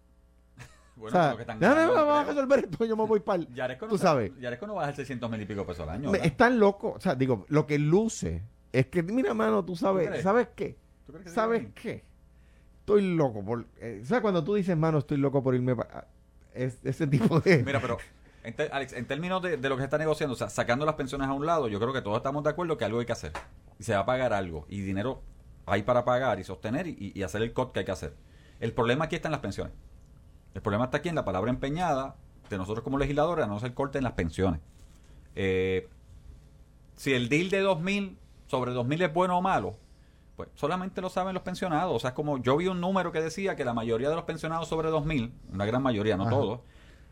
Bueno, o sea, lo que están no, no, ganando, no, vamos a resolver esto, yo me voy para el... Yaresco no Tú sabes. Yaresco no va a dar 600 mil y pico pesos al año. ¿verdad? Están locos. O sea, digo, lo que luce es que, mira, mano, tú ¿Tú sabes? ¿sabes qué? ¿Tú crees que ¿Sabes qué? Estoy loco por... eh, ¿Sabes cuando tú dices, mano, estoy loco por irme para... Es, ese tipo de... Mira, pero, en Alex, en términos de, lo que se está negociando, o sea, sacando las pensiones a un lado, yo creo que todos estamos de acuerdo que algo hay que hacer. Y se va a pagar algo. Y dinero hay para pagar y sostener y, hacer el cut que hay que hacer. El problema aquí está en las pensiones. El problema está aquí en la palabra empeñada de nosotros como legisladores a no hacer corte en las pensiones. Eh, si el deal de 2000 sobre 2000 es bueno o malo, pues solamente lo saben los pensionados. O sea, es como yo vi un número que decía que la mayoría de los pensionados sobre 2000, una gran mayoría, no Ajá. todos,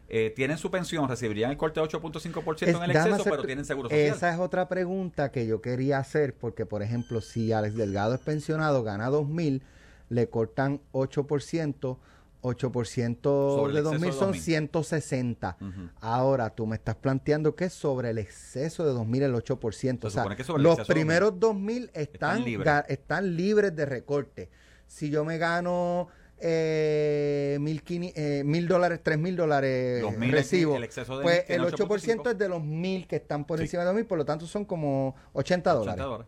eh, tienen su pensión, recibirían el corte de 8.5% Es- en el exceso, hacer- pero tienen seguro social. Esa es otra pregunta que yo quería hacer, porque por ejemplo, si Alex Delgado es pensionado, gana 2.000, le cortan 8%, 8% Sobre el de exceso 2.000 de son 2.000. 160. Ujú. Ahora, tú me estás planteando que sobre el exceso de 2.000 el 8%. o sea, que los primeros 2.000 están, Están libres. están libres de recorte. Si yo me gano eh, mil quini- eh, mil dólares, tres mil dólares recibo, el exceso de pues el 8% 8.5. es de los mil que están por Sí. encima de los mil, por lo tanto son como 80 dólares. 80 dólares.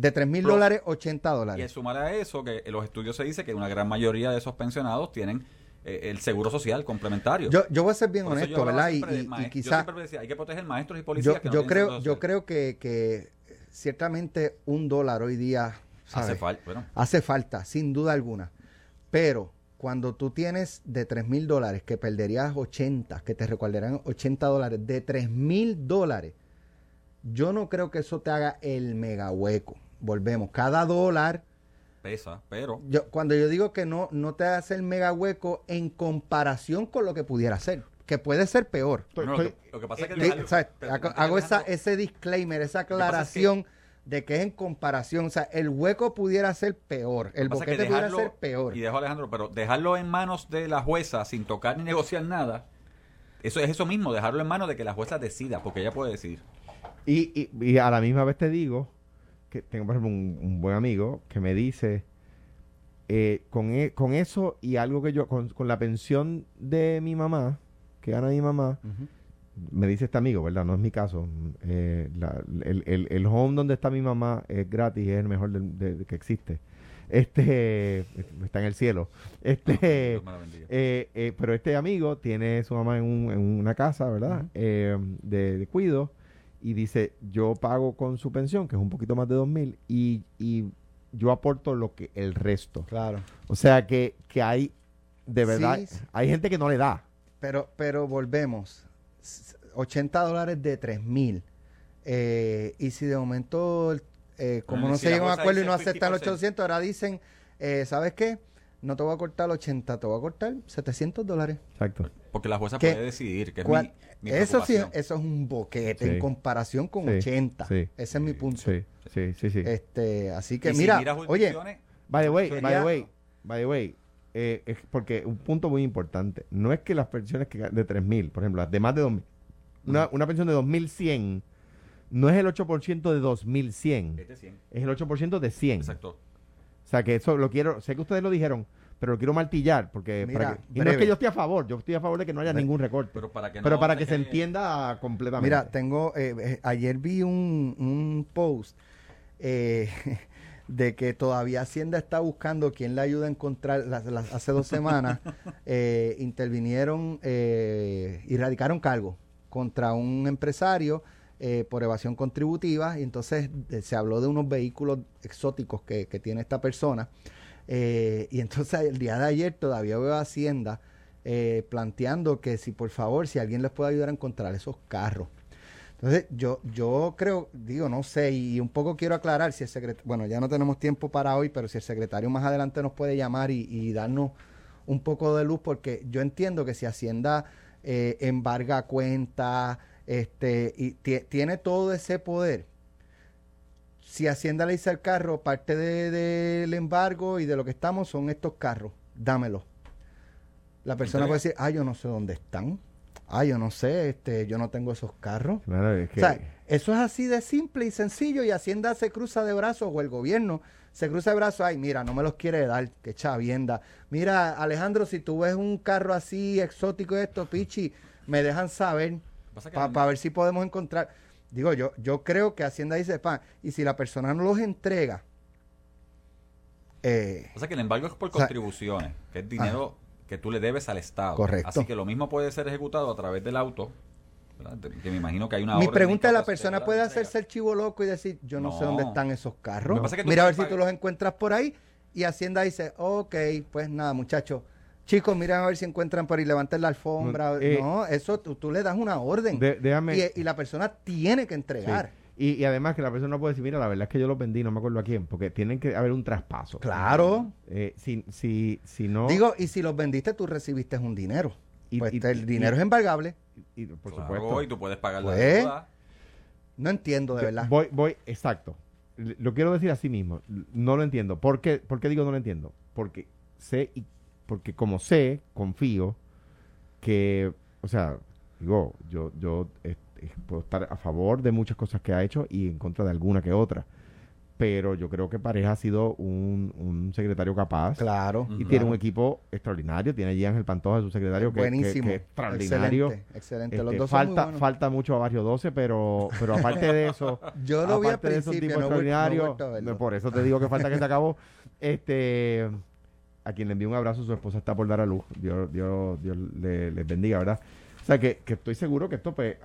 De tres mil Plus. dólares, 80 Y dólares. es sumar a eso que en los estudios se dice que una gran mayoría de esos pensionados tienen eh, el seguro social complementario. Yo, yo voy a ser bien Por honesto, ¿verdad? Y, y- y maest- Yo quizá siempre decía, hay que proteger maestros y policías yo, que no yo creo, yo creo que, que ciertamente un dólar hoy día Hace falta. Bueno, hace falta, sin duda alguna. Pero cuando tú tienes de 3 mil dólares que perderías 80, que te recordarán 80 dólares, de 3 mil dólares, yo no creo que eso te haga el mega hueco. Volvemos, cada dólar, pesa, pero yo, cuando yo digo que no, no te hace el mega hueco en comparación con lo que pudiera ser, que puede ser peor. bueno, lo, que, lo que pasa es que ¿sabes? pero Hago, esa, ese disclaimer, esa que pasa es que- aclaración de que es en comparación. O sea, el hueco pudiera ser peor, el que boquete pudiera ser peor. Y dejo Alejandro, pero dejarlo en manos de la jueza sin tocar ni negociar nada, eso es eso mismo, dejarlo en manos de que la jueza decida, porque ella puede decidir. Y, y- y a la misma vez te digo que tengo, por ejemplo, un, un buen amigo que me dice, eh, con, e- con eso y algo que yo, con, con la pensión de mi mamá, que gana mi mamá, me dice este amigo, ¿verdad? No es mi caso. eh, la- el, el- el home donde está mi mamá es gratis, es el mejor de- de que existe. Este está en el cielo. Este, eh, pero este amigo tiene su mamá en, un- en una casa, ¿verdad? De, de cuido. Y dice, yo pago con su pensión, que es un poquito más de dos mil, y, y yo aporto lo que el resto. Claro. O sea que, que hay, de verdad, Sí, hay gente que no le da. Pero, pero volvemos. S- 80 dólares de 3 mil. Eh, y si de momento, eh, como Bueno, no si se llega a un acuerdo y no aceptan los 50%. 800, ahora dicen, eh, ¿sabes qué? No te voy a cortar 80, te voy a cortar 700 dólares. Exacto. Porque la jueza puede decidir, que es ¿Cuál- mi, mi eso sí, eso es un boquete Sí. en comparación con Sí, 80. sí. Ese es mi punto. Sí, sí, sí, sí. Este, así que si mira, oye, By the way, Sería- by the way, by the way, eh, es porque un punto muy importante, no es que las pensiones que de 3.000, por ejemplo, las de más de 2.000, una, una pensión de 2.100 no es el 8% de 2100, Es de 100. es el 8% de 100. Exacto. O sea, que eso lo quiero, sé que ustedes lo dijeron, pero lo quiero martillar, porque Mira, para que- y no es que yo esté a favor, yo estoy a favor de que no haya Breve. ningún recorte, Pero para que pero no para se que se quede- entienda completamente. Mira, tengo, eh, eh, ayer vi un, un post eh, de que todavía Hacienda está buscando quién le ayuda a encontrar, las- las- hace dos semanas eh, intervinieron eh, y radicaron cargo contra un empresario eh, por evasión contributiva y entonces eh, se habló de unos vehículos exóticos que, que tiene esta persona eh, y entonces el día de ayer todavía veo a Hacienda eh, planteando que si por favor, si alguien les puede ayudar a encontrar esos carros. Entonces, yo, yo creo, digo, no sé, y un poco quiero aclarar si el secretario, bueno, ya no tenemos tiempo para hoy, pero si el secretario más adelante nos puede llamar y, darnos un poco de luz, porque yo entiendo que si Hacienda eh, embarga cuentas, este, y tie- tiene todo ese poder, si Hacienda le dice al carro, parte de- del embargo y de lo que estamos son estos carros, dámelo. La persona Entrega. puede decir, ah, yo no sé dónde están. Ah, yo no sé, este, yo no tengo esos carros. Claro, es que- O sea, eso es así de simple y sencillo y Hacienda se cruza de brazos o el gobierno se cruza de brazos, ay, mira, no me los quiere dar, que chavienda. Mira, Alejandro, si tú ves un carro así exótico esto, pichi, me dejan saber para ver si podemos encontrar. Digo, yo yo creo que Hacienda dice, pa, y si la persona no los entrega, eh, Pasa que el embargo es por O sea, contribuciones, que es dinero que tú le debes al Estado. Correcto. Así que lo mismo puede ser ejecutado a través del auto, que me imagino que hay una mi pregunta es, ¿la persona de puede hacerse el chivo loco y decir, yo no, sé dónde No. están esos carros? Mira a ver si tú los encuentras por ahí. Y Hacienda dice, ok, pues nada, muchachos. Chicos, miren a ver si encuentran por ahí, levanten la alfombra. Eh, no, eso tú, tú le das una orden. De- déjame- y, y la persona tiene que Sí. entregar. Y, y además que la persona no puede decir, mira, la verdad es que yo los vendí, no me acuerdo a quién, porque tienen que haber un traspaso. Claro. Eh, si, si, si no... Digo, y si los vendiste, tú recibiste un dinero. Y- pues y- el y- dinero es embargable. y- por Claro, supuesto. y tú puedes pagar Pues, la deuda. No entiendo, de verdad. Voy, voy, exacto. Lo quiero decir así mismo. No lo entiendo. ¿Por qué, ¿Por qué digo no lo entiendo? Porque sé, y porque como sé, confío que, o sea, digo, yo, yo eh, eh, puedo estar a favor de muchas cosas que ha hecho y en contra de alguna que otra. Pero yo creo que Pareja ha sido un, un secretario capaz. Claro. Y tiene un equipo extraordinario. Tiene allí a Ángel Pantoja, su secretario, que, Buenísimo. que es extraordinario. Excelente, excelente. Los Este, dos falta, falta mucho a Barrio 12, pero, pero aparte de eso, Yo lo vi al aparte de esos principio, tipos no no extraordinarios, por eso te digo que falta que se acabó. Este, a quien le envío un abrazo, su esposa está por dar a luz. Dios, Dios, Dios le, les bendiga, ¿verdad? O sea que, que estoy seguro que esto, pues,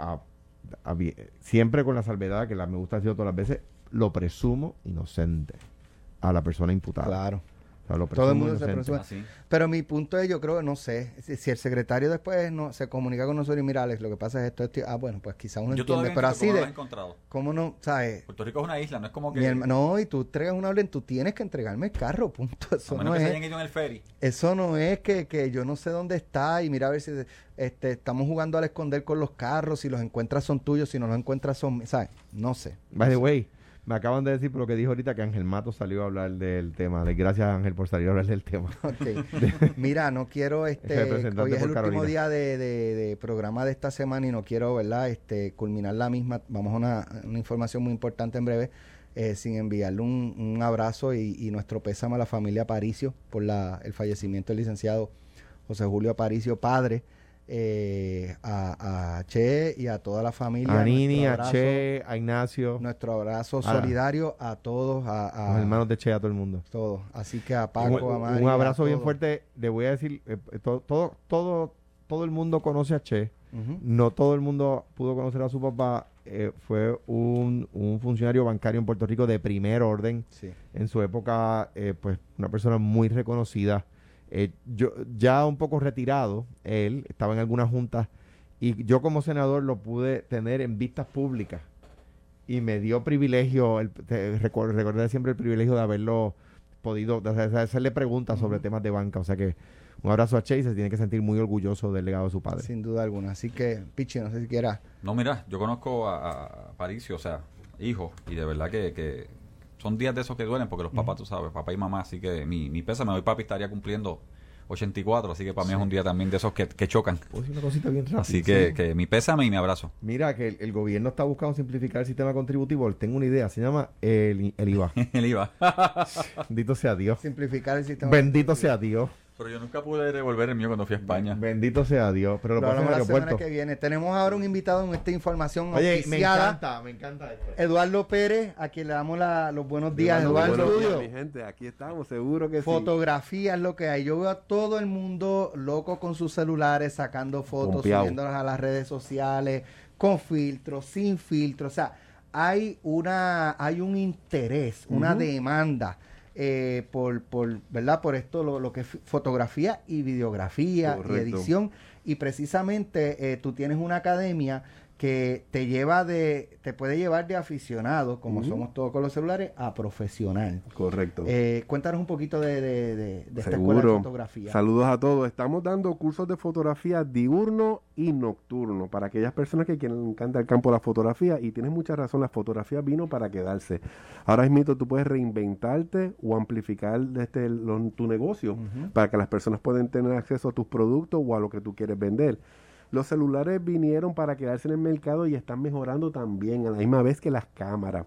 siempre con la salvedad que me gusta ha todas las veces, lo presumo inocente a la persona imputada. Claro. O sea, lo Todo el mundo se presume. Así. Pero mi punto es, yo creo, no sé, si, si el secretario después no se comunica con nosotros y mira, Alex, lo que pasa es esto, esto, ah, bueno, pues quizá uno Yo entiende, pero no así de, encontrado. ¿cómo no, sabes? Puerto Rico es una isla, no es como que... Mi herma- no, y tú entregas una orden, tú tienes que entregarme el carro, punto. a Eso menos no que se es, hayan ido en el ferry. eso no es que, que yo no sé dónde está y mira a ver si este, estamos jugando al esconder con los carros, si los encuentras son tuyos, si no los encuentras son, míos, ¿sabes? No sé. By the way, me acaban de decir por lo que dijo ahorita que Ángel Mato salió a hablar del tema. Gracias Ángel por salir a hablar del tema. Ok. Mira, no quiero, este, hoy es el último día de, de- de programa de esta semana y no quiero, ¿verdad? Este, culminar la misma. Vamos a una, una información muy importante en breve, eh, sin enviarle un, un abrazo y, y nuestro pésame a la familia Aparicio por la, el fallecimiento del licenciado José Julio Aparicio, padre, eh, a, a Che y a toda la familia. A Nini, a Che, a Ignacio, Nuestro abrazo A solidario a todos, a, a a los hermanos de Che, a todo el mundo. todos. Así que a Paco, a un, Mari, un a abrazo bien fuerte. Le voy a decir, eh, eh, todo, todo, todo, todo el mundo conoce a Che. No todo el mundo pudo conocer a su papá. Eh, fue un, un funcionario bancario en Puerto Rico de primer orden. Sí. En su época, eh, pues una persona muy reconocida. Eh, yo ya un poco retirado, él estaba en algunas juntas y yo como senador lo pude tener en vistas públicas y me dio privilegio, el, te- recor- recordé siempre el privilegio de haberlo podido, de hacer- de hacerle preguntas sobre temas de banca. O sea que un abrazo a y se tiene que sentir muy orgulloso del legado de su padre. Sin duda alguna. Así que, Pichi, no sé si quieras. No, mira, yo conozco a, a Paricio, o sea, hijo, y de verdad que, que son días de esos que duelen porque los papás, tú sabes, papá y mamá, así que mi, mi pésame, hoy papi estaría cumpliendo 84, así que para mí es un día también de esos que, que chocan. Decir una cosita bien rápida. Así que, que mi pésame y mi abrazo. Mira, que el, el gobierno está buscando simplificar el sistema contributivo. Tengo una idea. Se llama el, el IVA. El IVA. Bendito sea Dios. Simplificar el sistema. Bendito sea Dios. Pero yo nunca pude devolver el mío cuando fui a España. Bendito sea Dios. Pero lo Lo pasa en el la semana que viene. Tenemos ahora un invitado en esta información Oye, me encanta, me encanta esto. Eduardo Pérez, a quien le damos la- los buenos días, Eduardo. Buenos días, mi gente, aquí estamos, seguro que sí. Fotografía es lo que hay. Yo veo a todo el mundo loco con sus celulares, sacando fotos, Pompeado. subiéndolas a las redes sociales, con filtros, sin filtros. O sea, hay una, hay un interés, una demanda eh, por, por, ¿verdad? Por esto, lo, lo que es fotografía y videografía y edición. Y precisamente eh, tú tienes una academia que te lleva de, te puede llevar de aficionado, como somos todos con los celulares, a profesional. Correcto. Eh, cuéntanos un poquito de, de- de- de esta escuela de fotografía. Saludos a todos. Estamos dando cursos de fotografía diurno y nocturno para aquellas personas que quieren encanta el campo de la fotografía y tienes mucha razón, la fotografía vino para quedarse. Ahora mismo tú puedes reinventarte o amplificar este, lo- tu negocio para que las personas puedan tener acceso a tus productos o a lo que tú quieres vender. Los celulares vinieron para quedarse en el mercado y están mejorando también a la misma vez que las cámaras.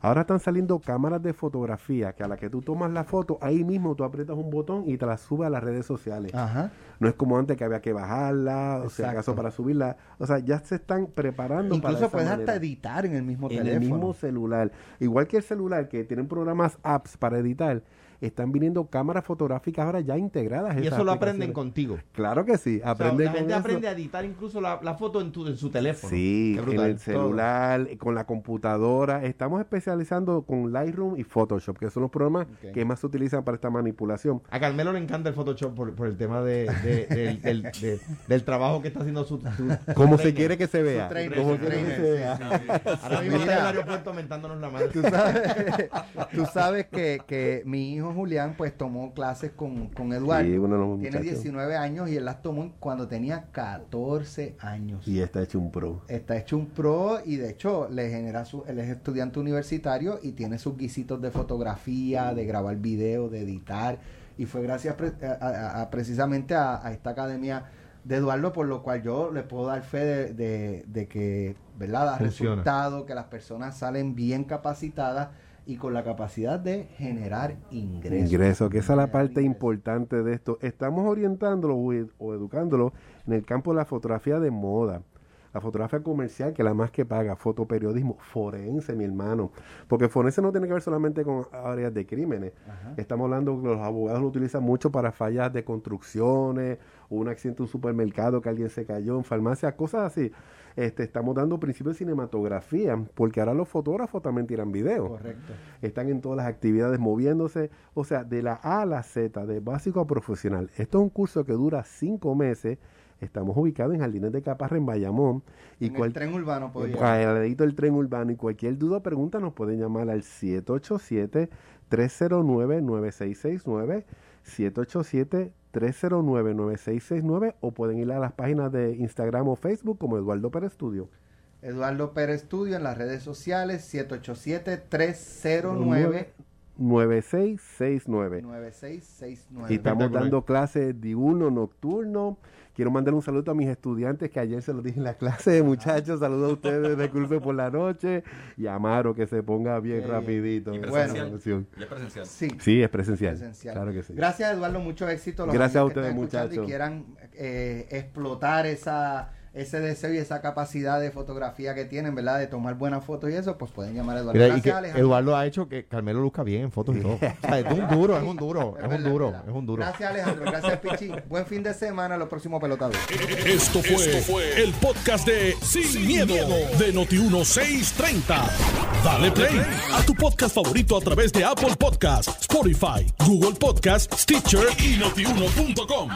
Ahora están saliendo cámaras de fotografía que a la que tú tomas la foto, ahí mismo tú aprietas un botón y te la sube a las redes sociales. Ajá. No es como antes que había que bajarla, o sea, acaso para subirla. O sea, ya se están preparando para Incluso puedes manera. hasta editar en el mismo en teléfono. el mismo celular. Igual que el celular que tienen programas apps para editar, están viniendo cámaras fotográficas ahora ya integradas. Y eso lo aprenden contigo. Claro que sí, O sea, aprenden la con gente eso. aprende a editar incluso la, la foto en, tu, en su teléfono. Sí, en el celular, con la computadora. Estamos especializando con Lightroom y Photoshop, que son los programas que más se utilizan para esta manipulación. A Carmelo le encanta el Photoshop por, por el tema de, de- del, del- de- del trabajo que está haciendo su... su- Como se quiere que se vea. trainer, Como quiere que se vea. Ahora mismo está en el aeropuerto mentándonos la madre. Tú sabes, tú sabes que, que mi hijo Julián pues tomó clases con, con Eduardo. Sí, Tiene muchachos. 19 años y él las tomó cuando tenía 14 años. Y está hecho un pro. Está hecho un pro y de hecho le genera su, él es estudiante universitario y tiene sus guisitos de fotografía, de grabar video, de editar. Y fue gracias pre- a- a- a- precisamente a, a esta academia de Eduardo, por lo cual yo le puedo dar fe de, de- de que, ¿verdad? Da Funciona. resultado, que las personas salen bien capacitadas y con la capacidad de generar ingresos. Ingreso, que esa es la parte ingresos. importante de esto. Estamos orientándolo o, ed- o educándolo en el campo de la fotografía de moda. La fotografía comercial, que es la más que paga, fotoperiodismo, forense, mi hermano. Porque forense no tiene que ver solamente con áreas de crímenes. Ajá. Estamos hablando que los abogados lo utilizan mucho para fallas de construcciones, un accidente en un supermercado que alguien se cayó en farmacia, cosas así. Este, estamos dando principios de cinematografía, porque ahora los fotógrafos también tiran video Correcto. están en todas las actividades moviéndose, o sea, de la A a la Z, de básico a profesional. Esto es un curso que dura cinco meses. Estamos ubicados en Jardines de Caparra, en Bayamón. Y en cual- el tren urbano al ladito del tren urbano. Y cualquier duda o pregunta nos pueden llamar al 787-309-9669, 787-309-9669 o pueden ir a las páginas de Instagram o Facebook como Eduardo Pérez Studio. Eduardo Pérez Estudio en las redes sociales 787-309 9669. 9669. Y estamos dando clases diurno, nocturno. Quiero mandar un saludo a mis estudiantes que ayer se los dije en la clase, muchachos. Saludos a ustedes de curso por la noche. Y a Maro que se ponga bien rapidito. Y en Bueno. Y es presencial. Sí, Sí, es presencial. presencial. Claro que sí. Gracias Eduardo, mucho éxito. Los Gracias a que ustedes, muchachos. Y quieran eh, explotar esa ese deseo y esa capacidad de fotografía que tienen, ¿verdad? De tomar buenas fotos y eso, pues pueden llamar a Eduardo. Mira, y Gracias, que Alejandro. Eduardo ha hecho que Carmelo luzca bien en fotos y todo. O sea, es un duro, es un duro, es un verdad, duro, verdad. es un duro. Gracias Alejandro, gracias Pichi. Buen fin de semana, los próximos pelotados. Esto fue, el podcast de Sin, miedo, de Noti1630. Dale play a tu podcast favorito a través de Apple Podcasts, Spotify, Google Podcasts, Stitcher y notiuno.com.